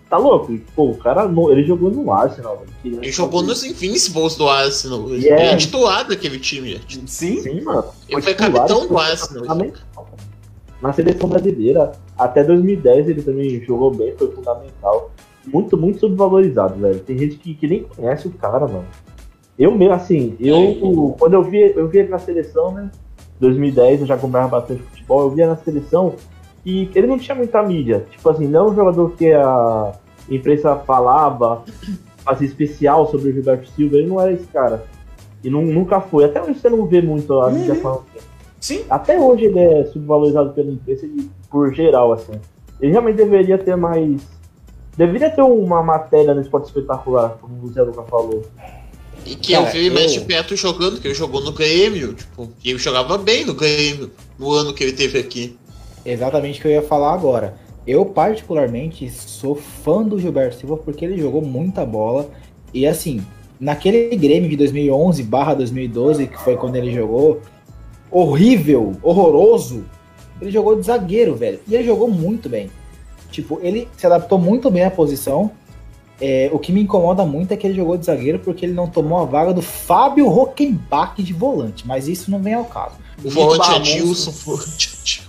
Tá louco? Pô, o cara, no- ele jogou no Arsenal. Ele jogou nos Invincibles do Arsenal. Ele Yeah. é titular daquele time. Sim. Sim, mano. Ele foi titular, capitão foi do Arsenal. fundamental. Na seleção brasileira, até 2010 ele também jogou bem, foi fundamental. Muito, muito subvalorizado, velho. Tem gente que, que nem conhece o cara, mano. Eu mesmo, assim, eu quando eu vi, eu vi ele na seleção, né? 2010, eu já acompanhava bastante futebol, eu via na seleção e ele não tinha muita mídia. Tipo assim, não é um jogador que a imprensa falava, fazia especial sobre o Gilberto Silva, ele não era esse cara. E nu- nunca foi. Até hoje você não vê muito a mídia Uhum. falando Sim. até hoje ele é subvalorizado pela imprensa e por geral, assim. Ele realmente deveria ter mais, Deveria ter uma matéria no esporte espetacular, como o Zé Luca falou. E que Cara, eu vi mais de eu- perto jogando, que ele jogou no Grêmio, tipo, e ele jogava bem no Grêmio, no ano que ele teve aqui. Exatamente o que eu ia falar agora. Eu, particularmente, sou fã do Gilberto Silva porque ele jogou muita bola. E assim, naquele Grêmio de 2011 barra 2012, que foi quando ele jogou, horrível, horroroso, ele jogou de zagueiro, velho. E ele jogou muito bem. Tipo, ele se adaptou muito bem à posição. É, o que me incomoda muito é que ele jogou de zagueiro porque ele não tomou a vaga do Fábio Rockenbach de volante. Mas isso não vem ao caso. O volante monstro. o volante Adilson.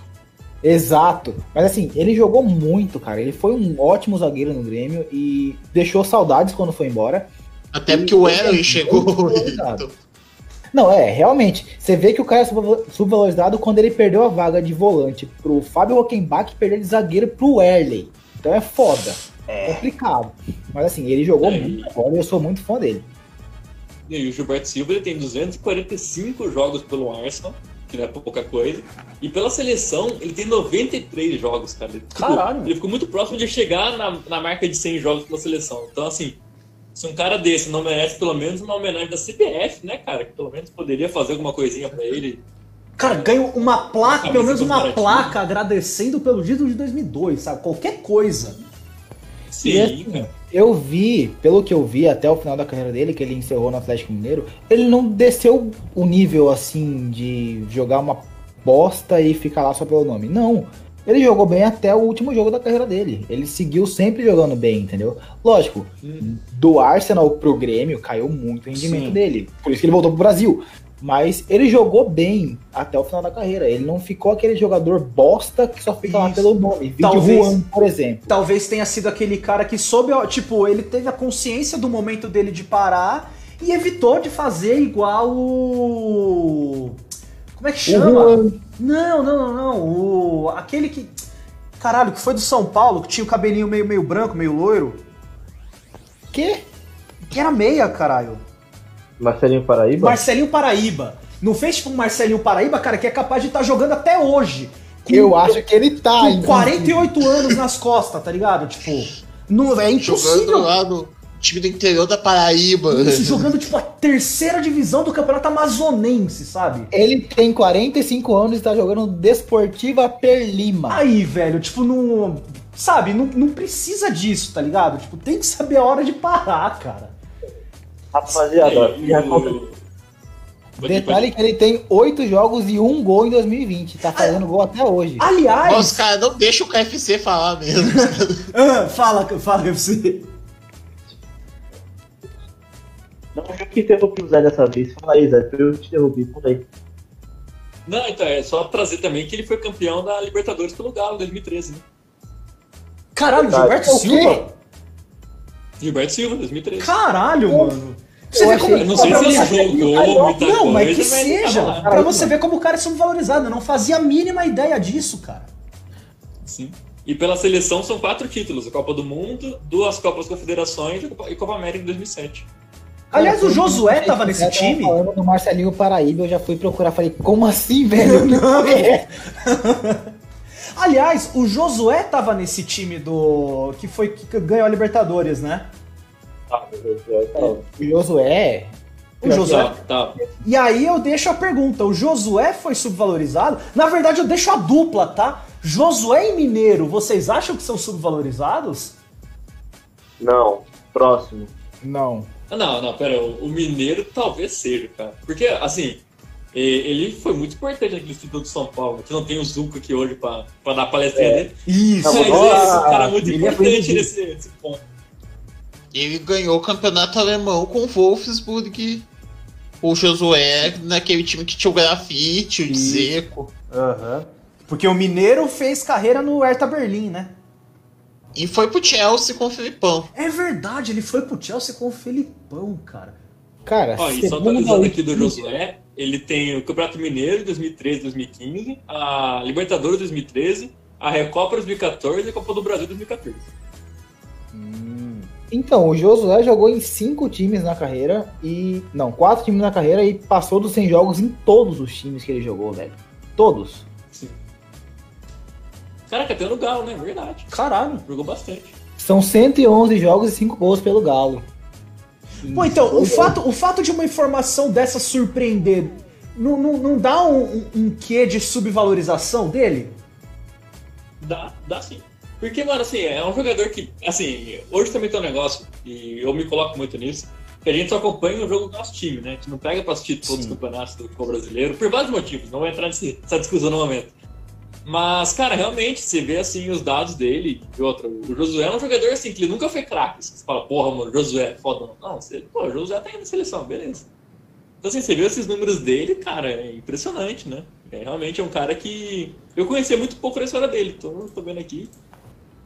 Exato. Mas assim, ele jogou muito, cara. Ele foi um ótimo zagueiro no Grêmio e deixou saudades quando foi embora. Até porque o Eren chegou. valorizado. Não, é, realmente. Você vê que o cara é subva- subvalorizado quando ele perdeu a vaga de volante pro Fábio Rockenbach e perdeu de zagueiro pro Erley. Então é foda. É complicado. Mas assim, ele jogou É, muito bola e eu sou muito fã dele. E aí, o Gilberto Silva ele tem 245 jogos pelo Arsenal, que não é pouca coisa. E pela seleção, ele tem 93 jogos, cara. Ele Caralho. Ele ficou muito próximo de chegar na, na marca de 100 jogos pela seleção. Então, assim, se um cara desse não merece pelo menos uma homenagem da CBF, né, cara? Que pelo menos poderia fazer alguma coisinha pra ele. Cara, ganho uma placa, pelo menos uma placa agradecendo pelo título de 2002, sabe? Qualquer coisa. Sim, assim, cara. Eu vi, pelo que eu vi até o final da carreira dele, que ele encerrou no Atlético Mineiro, ele não desceu o nível assim de jogar uma bosta e ficar lá só pelo nome. Não. Ele jogou bem até o último jogo da carreira dele. Ele seguiu sempre jogando bem, entendeu? Lógico, Hum. do Arsenal pro Grêmio caiu muito o rendimento Sim. dele. Por isso que ele voltou pro Brasil. Mas ele jogou bem até o final da carreira. Ele não ficou aquele jogador bosta que só fica lá Isso. pelo nome. Talvez- Juan, por exemplo. Talvez tenha sido aquele cara que soube, tipo, ele teve a consciência do momento dele de parar e evitou de fazer igual o. Como é que chama? Não, não, não, não. O... Aquele que. Caralho, que foi do São Paulo, que tinha o cabelinho meio, meio branco, meio loiro. que? Que era meia, caralho. Marcelinho Paraíba? Marcelinho Paraíba. Não fez tipo um Marcelinho Paraíba, cara, que é capaz de estar jogando até hoje. Com, Eu acho que ele tá com ainda. 48 anos nas costas, tá ligado? Tipo, não, é Jogando impossível. lá no time do interior da Paraíba. Isso, jogando tipo a terceira divisão do campeonato amazonense, sabe? Ele tem 45 anos e tá jogando Desportiva Perlima. Aí, velho, tipo, não. Sabe, não, não precisa disso, tá ligado? Tipo, tem que saber a hora de parar, cara. Rapaziada, Aí, já conta- Pode- Detalhe que ele tem 8 jogos e um gol em 2020. Tá fazendo gol até hoje. Aliás. Nossa, cara, não deixa o KFC falar mesmo. *laughs* ah, fala, fala, UFC. Não, eu que interrompi o Zé dessa vez. Fala aí, Zé, eu te interrompi, por aí. Não, então, é só trazer também que ele foi campeão da Libertadores pelo Galo em 2013, né? Caralho, Cara, Gilberto o quê? Silva? Gilberto Silva, 2013. Caralho, mano. Você Eu vê achei- como- não sei pra se ele jogou muita Não, mas que seja. lá. Pra você ver como o cara é subvalorizado. Eu não fazia a mínima ideia disso, cara. Sim. E pela seleção são quatro títulos: a Copa do Mundo, duas Copas Confederações e Copa- Copa América em 2007. Aliás, o Josué tava nesse time? falando do Marcelinho Paraíba, eu já fui procurar. Falei, como assim, velho? *laughs* Não. É. Aliás, o Josué tava nesse time do. que foi que ganhou a Libertadores, né? Ah, do céu, tá. O Josué. O Josué. Tá, tá. E aí eu deixo a pergunta: o Josué foi subvalorizado? Na verdade, eu deixo a dupla, tá? Josué e Mineiro, vocês acham que são subvalorizados? Não, próximo. Não. Ah, Não, não, pera, o Mineiro talvez seja, cara. Porque, assim, ele foi muito importante naquele título do São Paulo. Que não tem o Zuco aqui hoje pra, pra dar a palestrinha dele. Isso. Mas Não, esse ah, cara é muito é importante nesse, nesse ponto. Ele ganhou o campeonato alemão com o Wolfsburg. O Josué naquele time que tinha o grafite, o. Zeco. Aham. Porque o Mineiro fez carreira no Hertha Berlim, né? E foi pro Chelsea com o Filipão. É verdade, ele foi pro Chelsea com o Felipão, cara. Cara, Ó, e só segundo atualizando aqui do Josué, ele tem o Campeonato Mineiro de 2013 2015, a Libertadores 2013, a Recopa 2014 e a Copa do Brasil 2014. Então, o Josué jogou em cinco times na carreira e. Não, quatro times na carreira e passou dos 100 jogos em todos os times que ele jogou, velho. Todos. Sim. Caraca, até no Galo, né? Verdade. Caralho. Jogou bastante. São 111 jogos e 5 gols pelo Galo. Pô, então, o fato, o fato de uma informação dessa surpreender não, não, não dá um, um, um quê de subvalorização dele? Dá, dá sim. Porque, mano, assim, é um jogador que, assim, hoje também tem um negócio, e eu me coloco muito nisso, que a gente só acompanha o jogo do nosso time, né? A gente não pega pra assistir todos os campeonatos do futebol brasileiro, por vários motivos, não vou entrar nessa discussão no momento. Mas, cara, realmente, você vê, assim, os dados dele, e outra, o Josué é um jogador, assim, que ele nunca foi craque. Você fala, porra, mano, Josué, foda. Não, você, pô, o Josué tá indo na seleção, beleza. Então, assim, você vê esses números dele, cara, é impressionante, né? É, realmente é um cara que eu conhecia muito pouco da história dele, tô, tô vendo aqui.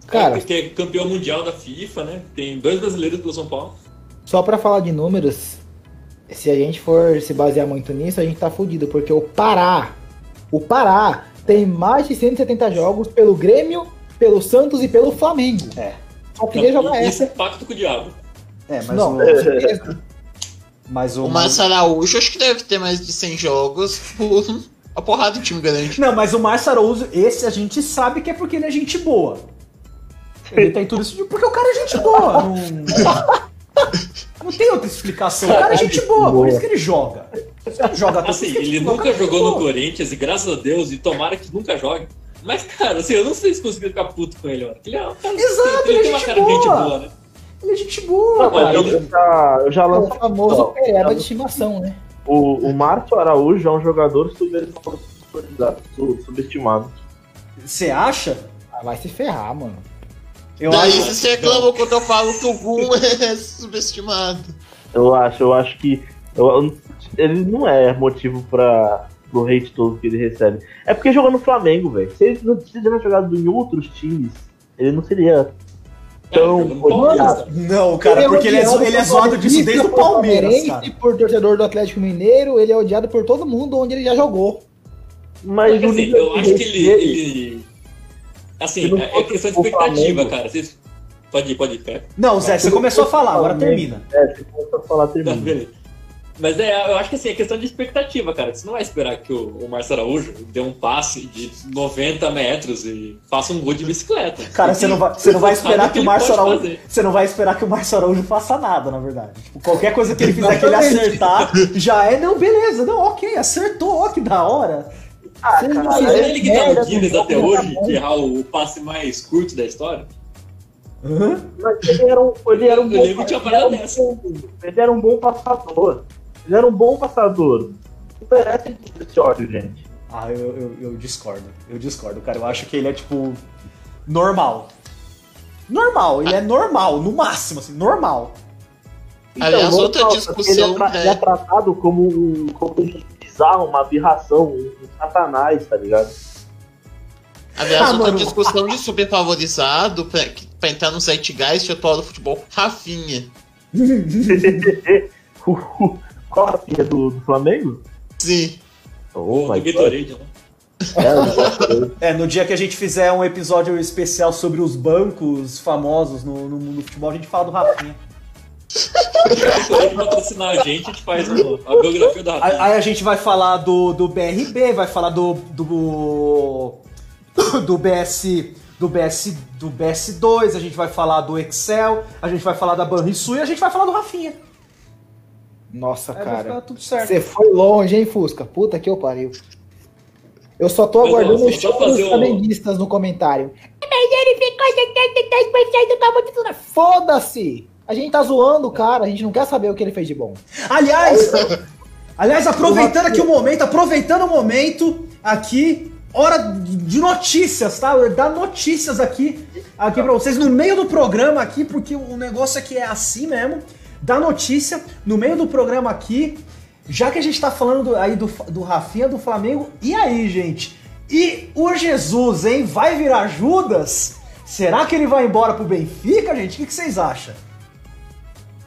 Cara, que é campeão mundial da FIFA, né? Tem dois brasileiros pelo São Paulo. só pra falar de números, se a gente for se basear muito nisso, a gente tá fudido, porque o Pará, o Pará tem mais de 170 jogos pelo Grêmio, pelo Santos e pelo Flamengo. É. Só queria jogar Isso é essa. pacto com o diabo. É, mas Não, o, certeza. mas o, O Márcio Araújo acho que deve ter mais de 100 jogos por uma porrada de time grande. Não, mas o Márcio Araújo, esse a gente sabe que é porque ele é gente boa. Ele tem tudo isso porque o cara é gente boa. Não, não tem outra explicação. O cara é gente boa, por isso que ele joga. Que ele joga Assim, ele nunca jogou no boa. Corinthians e graças a Deus, e tomara que nunca jogue. Mas, cara, assim, eu não sei se conseguiu ficar puto com ele, mano. Ele é um cara, Exato, ele, ele é tem uma gente cara de gente boa. boa, né? Ele é gente boa, Não, cara. eu, eu já, eu já É o famoso pereba de estimação, né? O, o Márcio Araújo é um jogador subestimado. subestimado. Você acha? Ah, vai se ferrar, mano. Eu Daí acho. você reclama quando eu falo que o Gum *laughs* é subestimado. Eu acho, eu acho que. eu- ele não é motivo pra, pro hate todo que ele recebe. É porque jogou no Flamengo, velho. Se ele não se ele tivesse jogado em outros times, ele não seria tão no Palmeiras, odiado. cara. Não, cara, porque ele é, ele é zoado disso desde o Palmeiras, cara. por torcedor do Atlético Mineiro, ele é odiado por todo mundo onde ele já jogou. Mas o assim, eu acho que ele. ele- Assim, é é questão de o expectativa, Flamengo- cara. Vocês... Pode ir, pode ir, cara. Não, Zé, você começou a falar, agora termina. É, se for pra falar, Tá, termina. beleza. Mas é, eu acho que assim, é questão de expectativa, cara. Você não vai esperar que o, o Márcio Araújo dê um passe de 90 metros e faça um gol de bicicleta. Cara, você não vai, você não vai esperar que o Márcio Araújo. Araújo. Você não vai esperar que o Márcio Araújo faça nada, na verdade. Tipo, qualquer coisa que ele fizer que ele acertar, já é. Não, beleza, não, ok, acertou, ó, que da hora. Ah, Sim, cara. Mas é ele que tá Merda, no Guinness não até tá hoje, de errar o passe mais curto da história. Hã? Mas ele era um, ele era um bom, ele um ele era um bom passador. Ele era um bom passador. Não merece esse ódio, gente. Ah, eu, eu, eu discordo. Eu discordo, cara. Eu acho que ele é, tipo, normal. Normal, ele é normal, no máximo, assim, normal. Aliás, não outra discussão Ele é, tra- é- ele é tratado como um, como um bizarro, uma aberração, um, um satanás, tá ligado? Aliás, Ah, outra mano. discussão de superfavorizado pra, pra entrar no Zeitgeist atual do futebol, Rafinha. *laughs* Qual a filha do, do Flamengo? Sim. Oh, do. Gatorade, né? É. *laughs* É, no dia que a gente fizer um episódio especial sobre os bancos famosos no, no mundo do futebol, a gente fala do Rafinha. Gatorade patrocinar a gente, a gente faz um- a biografia da Aí, Rafinha. aí a gente vai falar do, do BRB, vai falar do. do. do BS. Do BS, do BS2, a gente vai falar do Excel, a gente vai falar da Banrisul e a gente vai falar do Rafinha. Nossa, Aí cara. tudo certo. Você foi longe, hein, Fusca? Puta que eu pariu. Eu só tô Mas, aguardando os fazer os um- flamenguistas no comentário. Mas ele ficou 73% do campo titular. Foda-se! A gente tá zoando o cara, a gente não quer saber o que ele fez de bom. Aliás, *laughs* aliás, aproveitando aqui o momento, aproveitando o momento aqui, hora de notícias, tá? Dar notícias aqui, aqui para vocês no meio do programa aqui, porque o negócio aqui é assim mesmo. Dá notícia no meio do programa aqui, já que a gente tá falando do- aí do, do Rafinha do Flamengo. E aí, gente? E o Jesus, hein? Vai virar Judas? Será que ele vai embora pro Benfica, gente? O que que vocês acham?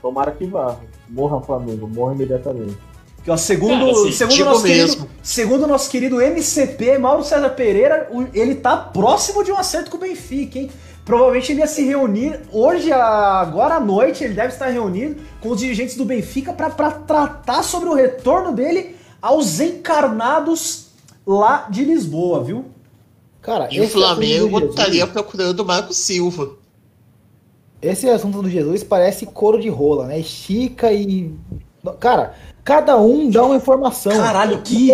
Tomara que vá. Morra Flamengo, morra imediatamente. Que, ó, segundo, Cara, assim, segundo, tipo nosso querido, mesmo. segundo nosso querido MCP, Mauro César Pereira, ele tá próximo de um acerto com o Benfica, hein? Provavelmente ele ia se reunir hoje, agora à noite, ele deve estar reunido com os dirigentes do Benfica para tratar sobre o retorno dele aos encarnados lá de Lisboa, viu? Cara, E o Flamengo estaria procurando o Marco Silva. Esse assunto do Jesus parece couro de rola, né? Estica e. Cara, cada um dá uma informação. Caralho, que,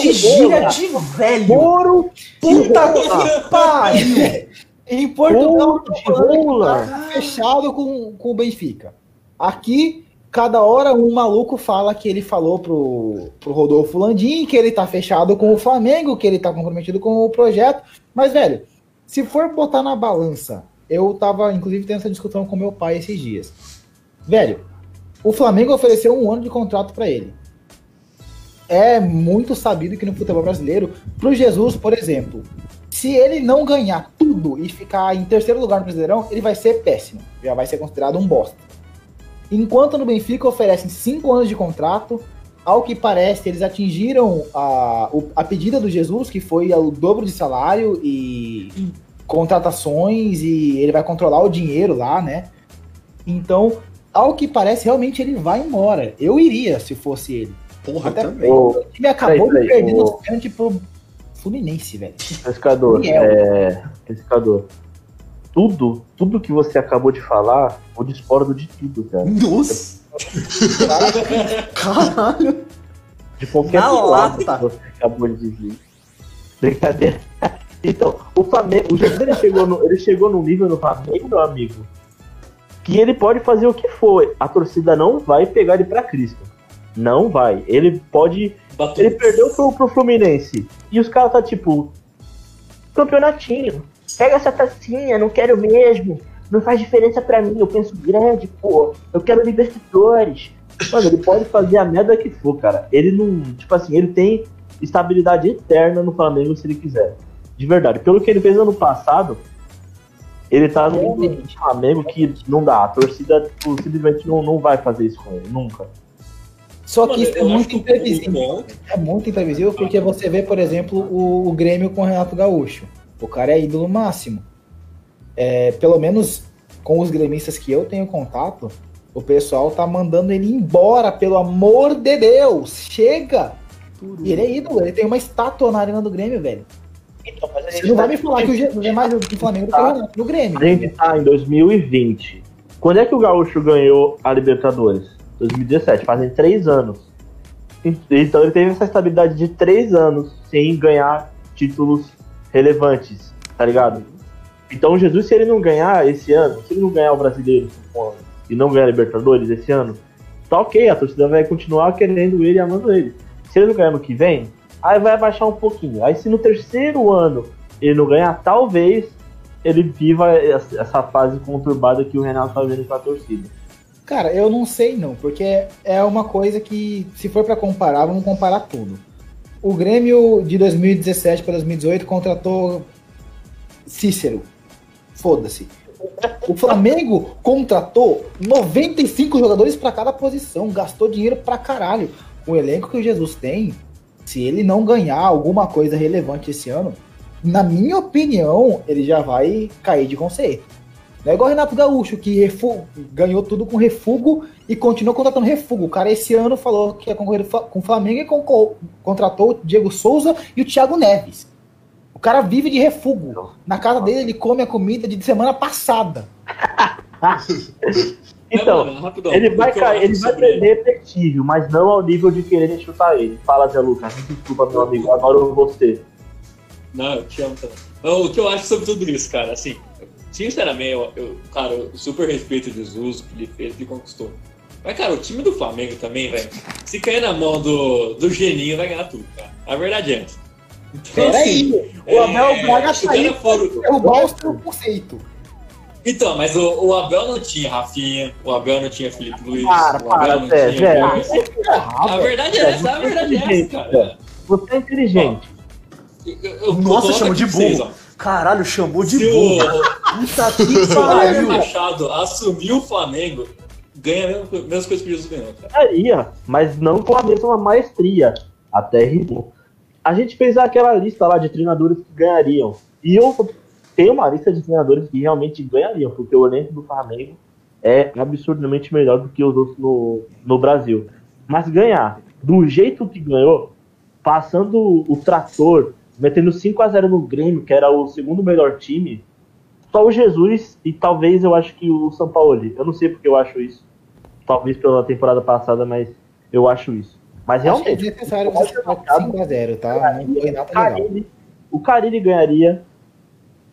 que gíria rola. de velho. Moro Puta que pariu. *laughs* Em Portugal, Couro de rola. tá fechado com, com o Benfica. Aqui, cada hora um maluco fala que ele falou pro, pro Rodolfo Landim que ele tá fechado com o Flamengo, que ele tá comprometido com o projeto. Mas, velho, se for botar na balança, eu tava, inclusive, tendo essa discussão com meu pai esses dias. Velho, o Flamengo ofereceu um ano de contrato pra ele. É muito sabido que no futebol brasileiro, pro Jesus, por exemplo, se ele não ganhar tudo e ficar em terceiro lugar no Brasileirão, ele vai ser péssimo. Já vai ser considerado um bosta. Enquanto no Benfica oferecem cinco anos de contrato, ao que parece, eles atingiram a, a pedida do Jesus, que foi o dobro de salário e contratações, e ele vai controlar o dinheiro lá, né? Então, ao que parece, realmente ele vai embora. Eu iria se fosse ele. Porra, Até também. Ô, O time acabou Peraí, de peraí, perder ô. nos pênaltis pro Fluminense, velho. Pescador, Miguel. é. Pescador. Tudo, tudo que você acabou de falar, eu discordo de tudo, cara. Nossa. Caralho. De qualquer lata. que você acabou de dizer. Brincadeira. Então, o Flamengo, o Jesus ele chegou, no, ele chegou num nível no Flamengo, meu amigo, que ele pode fazer o que for. A torcida não vai pegar ele pra Cristo. Não vai. Ele pode Ele perdeu pro, pro Fluminense. E os caras tá tipo. Campeonatinho. Pega essa tacinha, não quero mesmo. Não faz diferença pra mim. Eu penso grande, pô. Eu quero Libertadores. Mano, ele pode fazer a merda que for, cara. Ele não. Tipo assim, ele tem estabilidade eterna no Flamengo se ele quiser. De verdade. Pelo que ele fez ano passado, ele tá no Flamengo que não dá. A torcida tipo, simplesmente não, não vai fazer isso com ele. Nunca. Só que Mano, isso é muito que imprevisível. É muito imprevisível porque você vê, por exemplo, o, o Grêmio com o Renato Gaúcho. O cara é ídolo máximo. É, pelo menos com os gremistas que eu tenho contato, o pessoal tá mandando ele embora, pelo amor de Deus! Chega! E ele é ídolo, ele tem uma estátua na arena do Grêmio, velho. Então, mas a Você não vai me falar que o Jesus é mais do Flamengo no Grêmio. A gente tá em 2020. Quando é que o Gaúcho ganhou a Libertadores? 2017, fazem três anos. Então ele teve essa estabilidade de três anos sem ganhar títulos relevantes, tá ligado? Então o Jesus, se ele não ganhar esse ano, se ele não ganhar o brasileiro supondo, e não ganhar a Libertadores esse ano, tá ok, a torcida vai continuar querendo ele e amando ele. Se ele não ganhar no que vem, aí vai abaixar um pouquinho. Aí se no terceiro ano ele não ganhar, talvez ele viva essa fase conturbada que o Renato tá vendo com a torcida. Cara, eu não sei não, porque é uma coisa que, se for pra comparar, vamos comparar tudo. O Grêmio de 2017 para 2018 contratou Cícero. Foda-se. O Flamengo contratou 95 jogadores pra cada posição, gastou dinheiro pra caralho. O elenco que o Jesus tem, se ele não ganhar alguma coisa relevante esse ano, na minha opinião, ele já vai cair de conceito. Não é igual o Renato Gaúcho, que ganhou tudo com refugo e continuou contratando refugo. O cara esse ano falou que ia concorrer com o Flamengo e contratou o Diego Souza e o Thiago Neves. O cara vive de refugo. Na casa dele ele come a comida de semana passada. *laughs* Então, É, mano, rapidão, ele vai cair, ele vai repetível, mas não ao nível de querer chutar ele. Fala, Zé Lucas, desculpa, meu amigo, agora eu vou você. Não, eu te amo também. Não, o que eu acho sobre tudo isso, cara, assim, sinceramente, eu, eu- cara, eu super respeito o Jesus, o que ele fez, o que ele conquistou. Mas, cara, o time do Flamengo também, velho, se cair na mão do, do geninho, vai ganhar tudo, cara. A verdade é essa. Então, assim, Peraí, o Abel é, Braga saiu derrubar o seu conceito. Então, mas o, o Abel não tinha Rafinha, o Abel não tinha Felipe Luiz, Para, o Abel para, não Zé, tinha... Zé. Puta, a verdade é essa, a verdade é essa, cara. Você é inteligente. Eu- eu- Nossa, chamou de vocês, burro. ó. Caralho, chamou de Se burro. o, Puta que Se o pariu. Machado assumir o Flamengo, ganha a mesma, co- mesma coisa que o Jesus ganhou. Ganharia, mas não com a mesma maestria. Até rimou. A gente fez aquela lista lá de treinadores que ganhariam. E eu tenho uma lista de treinadores que realmente ganhariam, porque o elenco do Flamengo é absurdamente melhor do que os outros no, no Brasil. Mas ganhar do jeito que ganhou, passando o trator, metendo 5 a 0 no Grêmio, que era o segundo melhor time, Só o Jesus e talvez eu acho que o São Paulo. Eu não sei porque eu acho isso. Talvez pela temporada passada, mas eu acho isso. Mas Acho que é realmente, desnecessário você ficar 5x0, tá? Não foi nada o legal. O Carilli ganharia.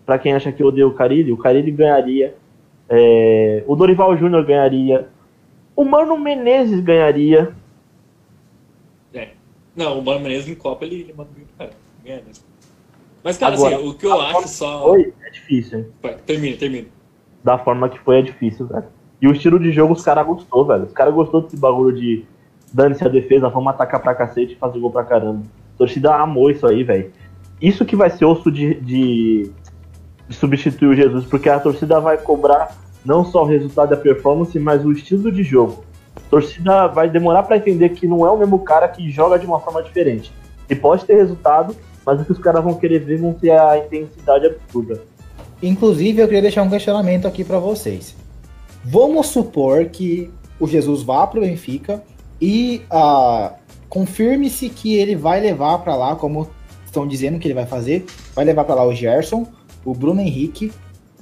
Pra quem acha que eu odeio o Carilli, o Carilli ganharia. É, o Dorival Júnior ganharia. O Mano Menezes ganharia. É. Não, o Mano Menezes em Copa ele, ele manda bem pra cara. Ganha mesmo. Mas, cara, Agora, assim, o que eu acho só. Foi, é difícil, hein? Vai, termina, termina. Da forma que foi, é difícil, velho. E o estilo de jogo os caras gostou, velho. Os caras gostou desse bagulho de dane-se a defesa, vamos atacar pra cacete e fazer gol pra caramba. A torcida amou isso aí, velho. Isso que vai ser osso de, de, de substituir o Jesus, porque a torcida vai cobrar não só o resultado da performance, mas o estilo de jogo. A torcida vai demorar pra entender que não é o mesmo cara que joga de uma forma diferente. E pode ter resultado, mas o que os caras vão querer ver vão ter a intensidade absurda. Inclusive, eu queria deixar um questionamento aqui pra vocês. Vamos supor que o Jesus vá pro Benfica e ah, confirme-se que ele vai levar pra lá, como estão dizendo que ele vai fazer, vai levar pra lá o Gerson, o Bruno Henrique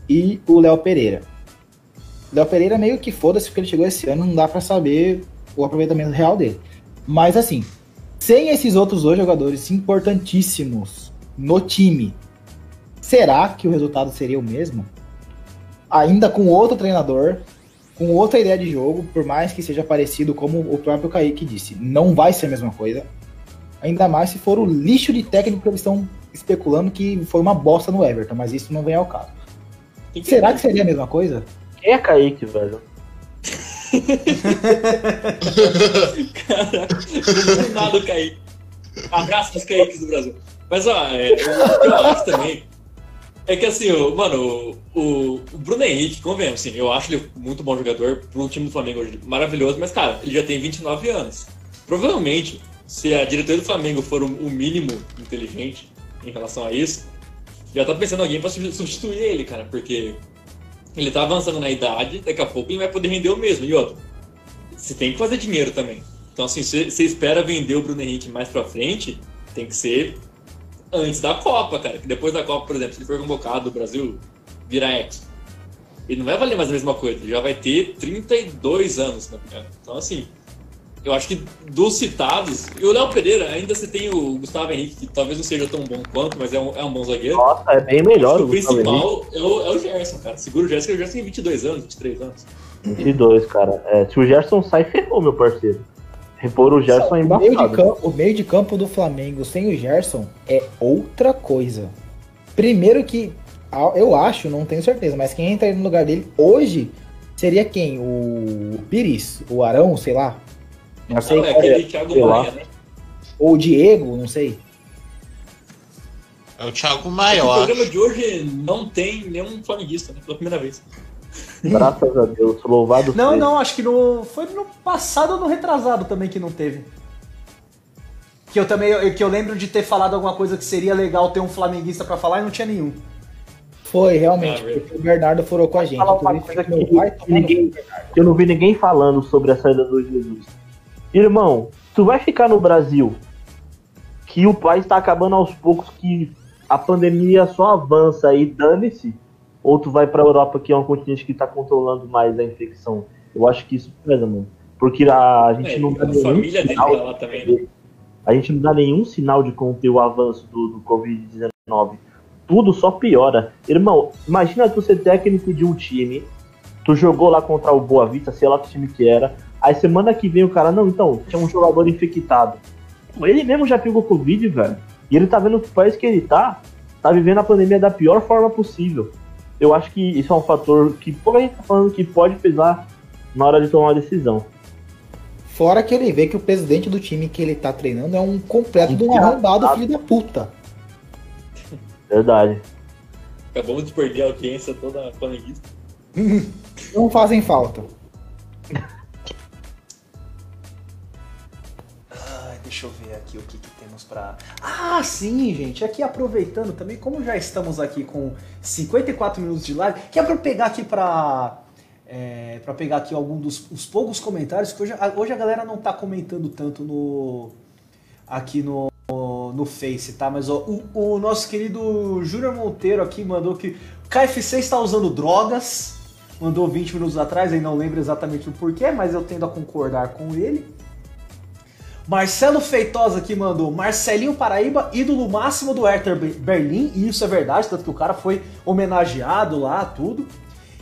e o Léo Pereira. Léo Pereira meio que foda-se porque ele chegou esse ano, não dá pra saber o aproveitamento real dele. Mas assim, sem esses outros dois jogadores importantíssimos no time, será que o resultado seria o mesmo? Ainda com outro treinador, com outra ideia de jogo, por mais que seja parecido, como o próprio Kaique disse, não vai ser a mesma coisa. Ainda mais se for o lixo de técnico que eles estão especulando que foi uma bosta no Everton, mas isso não vem ao caso. Tem que- Será que seria a mesma coisa? Quem é Kaique, velho? Cara, não nada cair. Abraço dos Kaiques do Brasil. Mas, ó, é, o que eu acho também é que, assim, o, mano, o, o, o Bruno Henrique, convenhamos, assim, eu acho ele muito bom jogador para um time do Flamengo hoje, maravilhoso, mas, cara, ele já tem 29 anos. Provavelmente, se a diretoria do Flamengo for o, o mínimo inteligente em relação a isso, já tá pensando em alguém para substituir ele, cara, porque ele tá avançando na idade, daqui a pouco ele vai poder render o mesmo. E outro, você tem que fazer dinheiro também. Então, assim, se você espera vender o Bruno Henrique mais pra frente, tem que ser antes da Copa, cara. Que depois da Copa, por exemplo, se ele for convocado, o Brasil vira ex. Ele não vai valer mais a mesma coisa, ele já vai ter 32 anos, né? cara? Então, assim, eu acho que dos citados, e o Léo Pereira, ainda você tem o Gustavo Henrique, que talvez não seja tão bom quanto, mas é um, é um bom zagueiro. Nossa, é bem melhor o o Gustavo Henrique. principal é o, é o Gerson, cara. Segura o Gerson, que o Gerson tem 22 anos, 23 anos. 22, cara. É, se o Gerson sai, ferrou, meu parceiro. Repor o Gerson é o, meio de embaçado. campo, o meio de campo do Flamengo sem o Gerson é outra coisa. Primeiro que, eu acho, não tenho certeza, mas quem entra no lugar dele hoje seria quem? O Pires, o Arão, sei lá. Não sei. Não, é é. aquele Thiago sei lá. Maia, né? Ou o Diego, não sei. É o Thiago O Maior. programa de hoje não tem nenhum flamenguista, né? Pela primeira vez. Graças a Deus, louvado Não, seja. não, acho que no. Foi no passado ou no retrasado também que não teve. Que eu também. Que eu lembro de ter falado alguma coisa que seria legal ter um flamenguista pra falar e não tinha nenhum. Foi, realmente, Ah, porque o Bernardo furou com a gente. Falar uma coisa que ninguém-. Eu não vi ninguém falando sobre a saída do Jesus. Irmão, tu vai ficar no Brasil que o país tá acabando aos poucos, que a pandemia só avança e dane-se, ou tu vai pra Europa, que é um continente que tá controlando mais a infecção? Eu acho que isso pesa, mano. Porque a gente É, não dá a nenhum família dele sinal tá lá também, né? a gente não dá nenhum sinal de conter o avanço do, do Covid-19. Tudo só piora. Irmão, imagina tu ser técnico de um time, tu jogou lá contra o Boa Vista, sei lá que time que era, aí semana que vem o cara, não, então, tinha um jogador infectado. Ele mesmo já pegou Covid, velho. E ele tá vendo que o país que ele tá, tá vivendo a pandemia da pior forma possível. Eu acho que isso é um fator que pouca gente tá falando que pode pesar na hora de tomar uma decisão. Fora que ele vê que o presidente do time que ele tá treinando é um completo de um arrombado filho da puta. Verdade. Acabamos de perder a audiência toda flamenguista. Não fazem falta. *laughs* deixa eu ver aqui o que, que temos pra. Ah, sim, gente. Aqui aproveitando também, como já estamos aqui com 54 minutos de live, que é eu pegar aqui pra. É, para pegar aqui algum dos os poucos comentários que hoje, a- hoje a galera não tá comentando tanto no aqui no, no Face, tá? Mas ó, o, o nosso querido Júnior Monteiro aqui mandou que KFC está usando drogas. Mandou 20 minutos atrás, aí não lembro exatamente o porquê, mas eu tendo a concordar com ele. Marcelo Feitosa aqui mandou Marcelinho Paraíba, ídolo máximo do Hertha Berlim, e isso é verdade, tanto que o cara foi homenageado lá, tudo.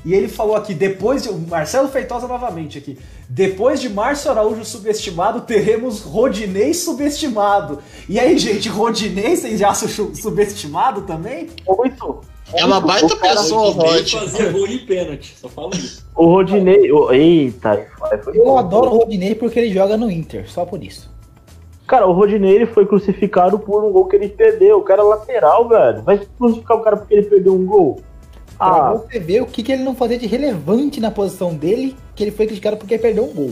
E ele falou aqui, depois de. Marcelo Feitosa novamente aqui. Depois de Márcio Araújo subestimado, teremos Rodinei subestimado. E aí, gente, Rodinei, vocês já acham subestimado também? Muito. É uma baita pessoa, Rod. fazia gol em pênalti, só falo isso. O Rodinei. o- Eita, foi Eu bom. adoro o Rodinei porque ele joga no Inter, só por isso. Cara, o Rodinei ele foi crucificado por um gol que ele perdeu. O cara é lateral, velho. Vai crucificar o cara porque ele perdeu um gol? Pra Ah, você ver o que, que ele não fazia de relevante na posição dele, que ele foi criticado porque perdeu um gol.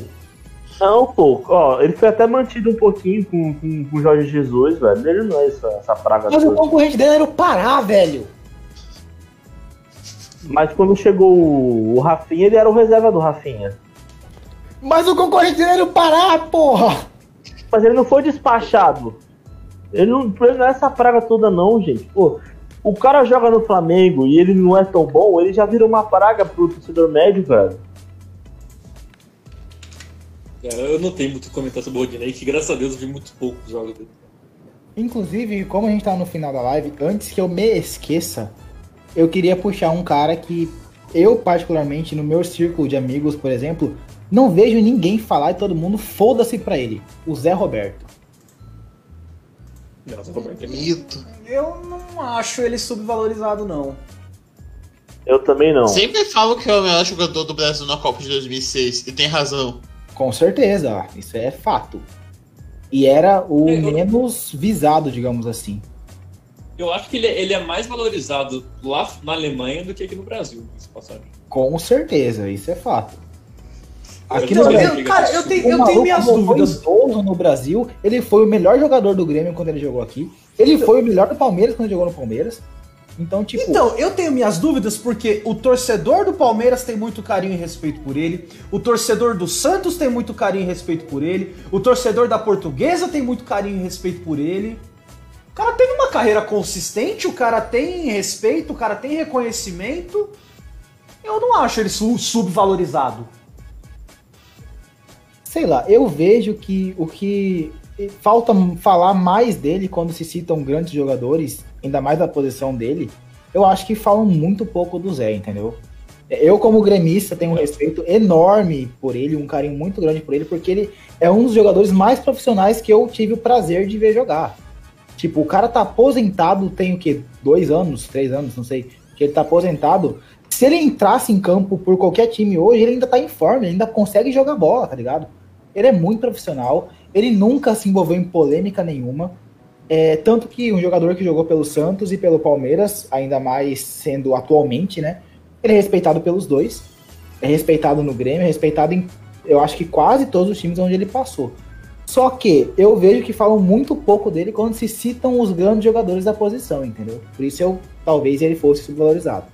não, pô. Ó, ele foi até mantido um pouquinho com, com, com o Jorge Jesus, velho. Ele não é essa, essa praga Mas o toda. concorrente dele era o Pará, velho. Mas quando chegou o, o Rafinha, ele era o reserva do Rafinha. Mas o concorrente dele era o Pará, porra. Mas ele não foi despachado. Ele não, ele não é essa praga toda, não, gente. Pô, o cara joga no Flamengo e ele não é tão bom, ele já virou uma praga pro torcedor médio, velho. Eu não tenho muito o que comentar sobre o Rodinei, que graças a Deus eu vi muito pouco dos jogos dele. Inclusive, como a gente tá no final da live, antes que eu me esqueça, eu queria puxar um cara que eu, particularmente, no meu círculo de amigos, por exemplo, não vejo ninguém falar e todo mundo foda-se pra ele. O Zé Roberto. Nossa, Roberto é muito- Mito. Eu não acho ele subvalorizado, não. Eu também não. Sempre falo que é o melhor jogador do Brasil na Copa de 2006, e tem razão. Com certeza, isso é fato. E era o É, eu- menos visado, digamos assim. Eu acho que ele, é- ele é mais valorizado lá na Alemanha do que aqui no Brasil, passagem. Com certeza, isso é fato. Aqui Então, no eu- Brasil, cara, eu tenho, eu tenho minhas dúvidas. idoso no Brasil, ele foi o melhor jogador do Grêmio quando ele jogou aqui. Ele foi o melhor do Palmeiras quando ele jogou no Palmeiras. Então, tipo, Então, eu tenho minhas dúvidas porque o torcedor do Palmeiras tem muito carinho e respeito por ele, o torcedor do Santos tem muito carinho e respeito por ele, o torcedor da Portuguesa tem muito carinho e respeito por ele. O cara teve uma carreira consistente, o cara tem respeito, o cara tem reconhecimento. Eu não acho ele su- subvalorizado. Sei lá, eu vejo que o que falta falar mais dele quando se citam grandes jogadores, ainda mais da posição dele, eu acho que falam muito pouco do Zé, entendeu? Eu, como gremista, tenho um respeito enorme por ele, um carinho muito grande por ele, porque ele é um dos jogadores mais profissionais que eu tive o prazer de ver jogar. Tipo, o cara tá aposentado tem o quê? Dois anos, três anos, não sei. Que ele tá aposentado. Se ele entrasse em campo por qualquer time hoje, ele ainda tá em forma, ele ainda consegue jogar bola, tá ligado? Ele é muito profissional, ele nunca se envolveu em polêmica nenhuma. É, tanto que um jogador que jogou pelo Santos e pelo Palmeiras, ainda mais sendo atualmente, né? Ele é respeitado pelos dois. É respeitado no Grêmio, é respeitado em, eu acho que quase todos os times onde ele passou. Só que eu vejo que falam muito pouco dele quando se citam os grandes jogadores da posição, entendeu? Por isso eu talvez ele fosse subvalorizado.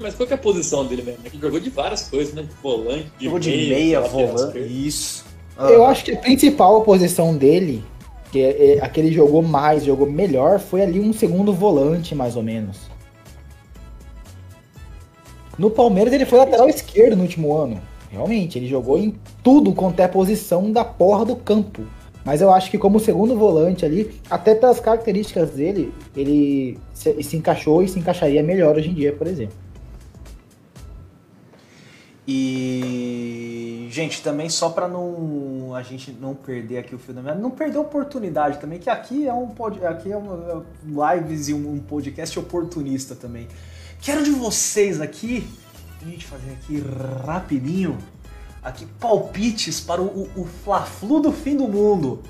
Mas qual que é a posição dele mesmo? Ele jogou de várias coisas, né? De volante, de Jogou de meia, meia, lateral volante. Isso. Eu acho que a principal posição dele, que é, é a que ele jogou mais, jogou melhor, foi ali um segundo volante, mais ou menos. No Palmeiras ele foi lateral esquerdo no último ano. Realmente, ele jogou em tudo quanto é posição da porra do campo. Mas eu acho que como segundo volante ali, até pelas características dele, ele se, se encaixou e se encaixaria melhor hoje em dia, por exemplo. E gente, também só pra não a gente não perder aqui o fio da meada, não perder a oportunidade também, que aqui é um pod, aqui é uma lives e um, podcast oportunista também. Quero de vocês aqui, a gente fazer aqui rapidinho, aqui palpites para o, o, Fla-Flu do fim do mundo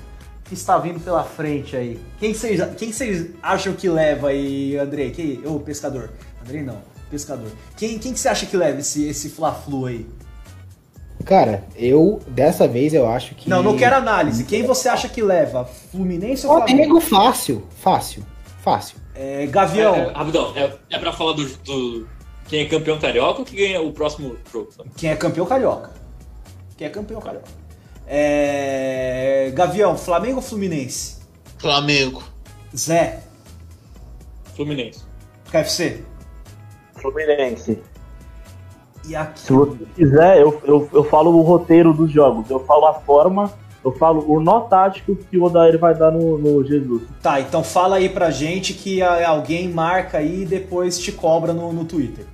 que está vindo pela frente aí. Quem vocês quem vocês acham que leva aí, Andrei? Quem? Ô, pescador. Andrei não, pescador. Quem quem que você acha que leva esse esse Fla-Flu aí? Cara, eu dessa vez eu acho que Não, não quero análise. Quem você acha que leva? Fluminense ou Flamengo? Flamengo fácil, fácil, fácil. É, Gavião. É, é, rapidão, é, é pra falar do, do- quem é campeão carioca ou que ganha o próximo jogo? Quem é campeão carioca? Quem é campeão carioca? É, Gavião, Flamengo ou Fluminense? Flamengo. Zé, Fluminense. KFC. Fluminense. E aqui. Se você quiser, eu, eu, eu falo o roteiro dos jogos. Eu falo a forma, eu falo o nó tático que o Odair vai dar no, no Jesus. Tá, então fala aí pra gente que alguém marca aí e depois te cobra no, no Twitter.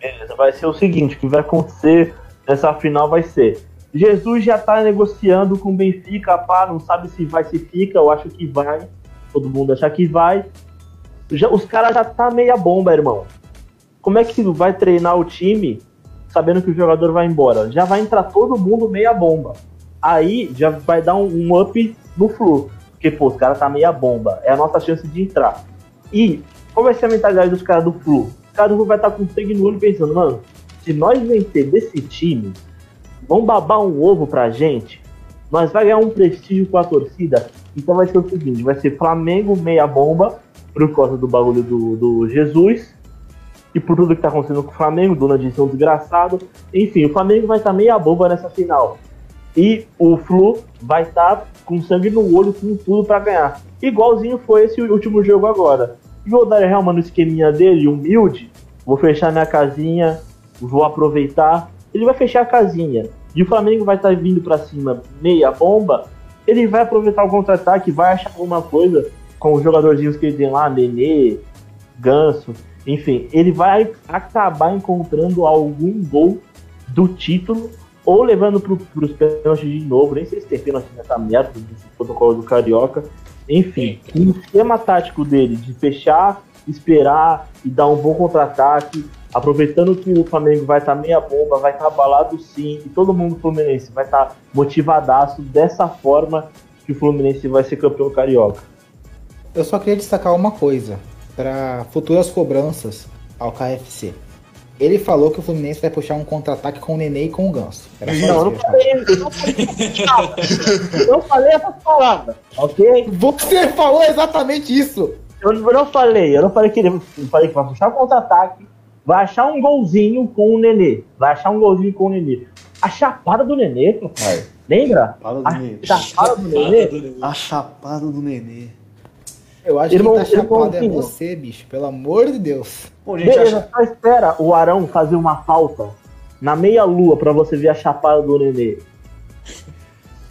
Beleza, vai ser o seguinte, o que vai acontecer nessa final vai ser. Jesus já tá negociando com o Benfica, pá, não sabe se vai, se fica, eu acho que vai. Todo mundo acha que vai. Já, os caras já tá meia bomba, irmão. Como é que vai treinar o time sabendo que o jogador vai embora? Já vai entrar todo mundo meia bomba. Aí já vai dar um, um up no flu. Porque, pô, os caras tá meia bomba. É a nossa chance de entrar. E qual vai ser a mentalidade dos caras do Flu? Do Flu vai estar com sangue no olho pensando, mano, se nós vencer desse time, vão babar um ovo pra gente, nós vai ganhar um prestígio com a torcida. Então vai ser o seguinte, vai ser Flamengo meia bomba, por causa do bagulho do, do Jesus, e por tudo que tá acontecendo com o Flamengo, Dona disse um desgraçado. Enfim, o Flamengo vai estar meia bomba nessa final. E o Flu vai estar com sangue no olho, com tudo pra ganhar. Igualzinho foi esse último jogo agora. E o Odair Helman no esqueminha dele, humilde, vou fechar minha casinha, vou aproveitar. Ele vai fechar a casinha. E o Flamengo vai estar vindo pra cima meia bomba. Ele vai aproveitar o contra-ataque, vai achar alguma coisa com os jogadorzinhos que ele tem lá, Nenê, Ganso, enfim, ele vai acabar encontrando algum gol do título ou levando pro, pros pênaltis de novo. Nem sei se tem pênalti nessa merda desse protocolo do Carioca. Enfim, o esquema tático dele de fechar, esperar e dar um bom contra-ataque, aproveitando que o Flamengo vai estar meia bomba, vai estar abalado sim, e todo mundo Fluminense vai estar motivadaço dessa forma que o Fluminense vai ser campeão carioca. Eu só queria destacar uma coisa para futuras cobranças ao KFC. Ele falou que o Fluminense vai puxar um contra-ataque com o Nenê e com o Ganso. Era Não, não falei, eu não falei, não falei essas palavras, ok? Você falou exatamente isso! Eu não- eu não falei, eu não falei que ele eu falei que vai puxar o contra-ataque, vai achar um golzinho com o Nenê. Vai achar um golzinho com o Nenê. A chapada do Nenê, papai. Lembra? Fala A chapada do Nenê. A chapada do Nenê. Eu acho Irmão- que tá chapado é irmãozinho. você, bicho. Pelo amor de Deus. Bom, gente, Beleza, acho- só espera o Arão fazer uma falta na meia-lua pra você ver a chapada do Nenê.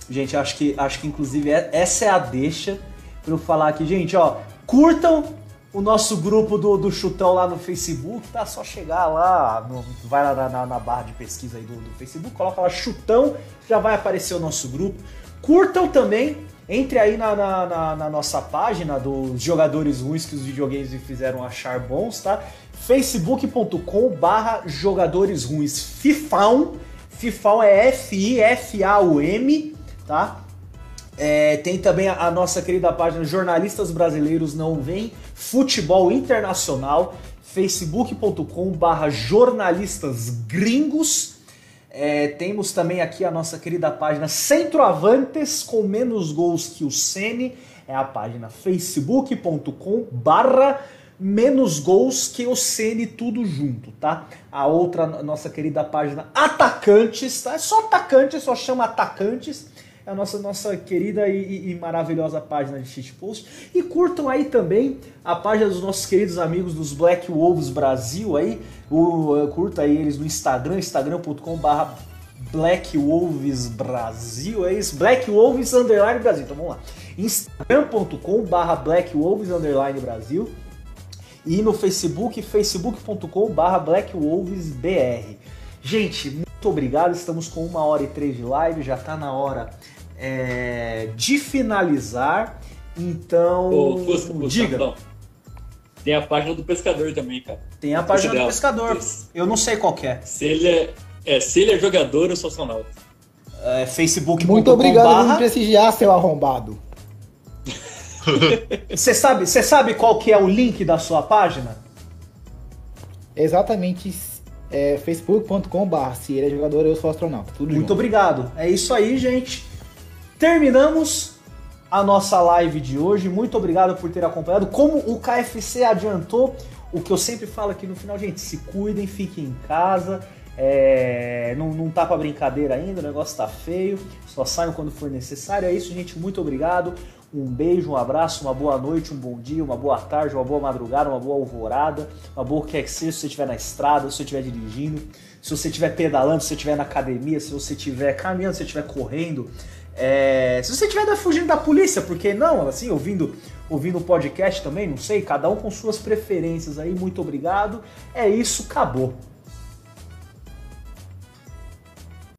Gente, acho que, acho que inclusive é- essa é a deixa pra eu falar aqui. Gente, ó, curtam o nosso grupo do, do Chutão lá no Facebook, tá? Só chegar lá, no- vai lá na, na- na barra de pesquisa aí do, do Facebook, coloca lá Chutão, já vai aparecer o nosso grupo. Curtam também, entre aí na, na- na- na nossa página dos jogadores ruins que os videogames me fizeram achar bons, tá? facebook.com barra jogadores ruins Fifão, Fifão é F-I-F-A-U-M, tá? É, tem também a, a nossa querida página Jornalistas Brasileiros Não Vem Futebol Internacional, facebook.com barra jornalistas gringos. É, temos também aqui a nossa querida página Centroavantes com menos gols que o Sene. É a página facebook.com barra menos gols que o Sene tudo junto, tá? A outra nossa querida página Atacantes, tá? É só atacantes, só chama atacantes a nossa, nossa querida e, e- maravilhosa página de shitpost. E curtam aí também a página dos nossos queridos amigos dos Black Wolves Brasil aí. O, uh, curta aí eles no Instagram, instagram.com.br Black Wolves Brasil, é isso? Black Wolves Underline Brasil. Então vamos lá. Instagram.com.br Black Wolves Underline Brasil. E no Facebook, facebook.com.br Black Wolves BR. Gente, muito obrigado. Estamos com uma hora e três de live. Já está na hora é, de finalizar. Então, Ô, Fusca, Fusca, diga. não. Tem a página do pescador também, cara. Tem a página do pescador. Eu não sei qual que é. Se ele é, é, se ele é jogador, eu sou astronauta. É facebook.com. Muito obrigado por me prestigiar, seu arrombado. *laughs* *laughs* Você sabe, você sabe qual que é o link da sua página? Exatamente é, facebook.com.br. Se ele é jogador, eu sou astronauta. Tudo Muito junto. obrigado. É isso aí, gente. Terminamos a nossa live de hoje. Muito obrigado por ter acompanhado. Como o KFC adiantou, o que eu sempre falo aqui no final, gente, se cuidem, fiquem em casa. É, não, não tá pra brincadeira ainda, o negócio tá feio. Só saiam quando for necessário. É isso, gente. Muito obrigado. Um beijo, um abraço, uma boa noite, um bom dia, uma boa tarde, uma boa madrugada, uma boa alvorada, uma boa que é que seja, se você estiver na estrada, se você estiver dirigindo, se você estiver pedalando, se você estiver na academia, se você estiver caminhando, se você estiver correndo, é, se você estiver fugindo da polícia, porque não, assim, ouvindo ouvindo o podcast também, não sei, cada um com suas preferências aí, muito obrigado. É isso, acabou.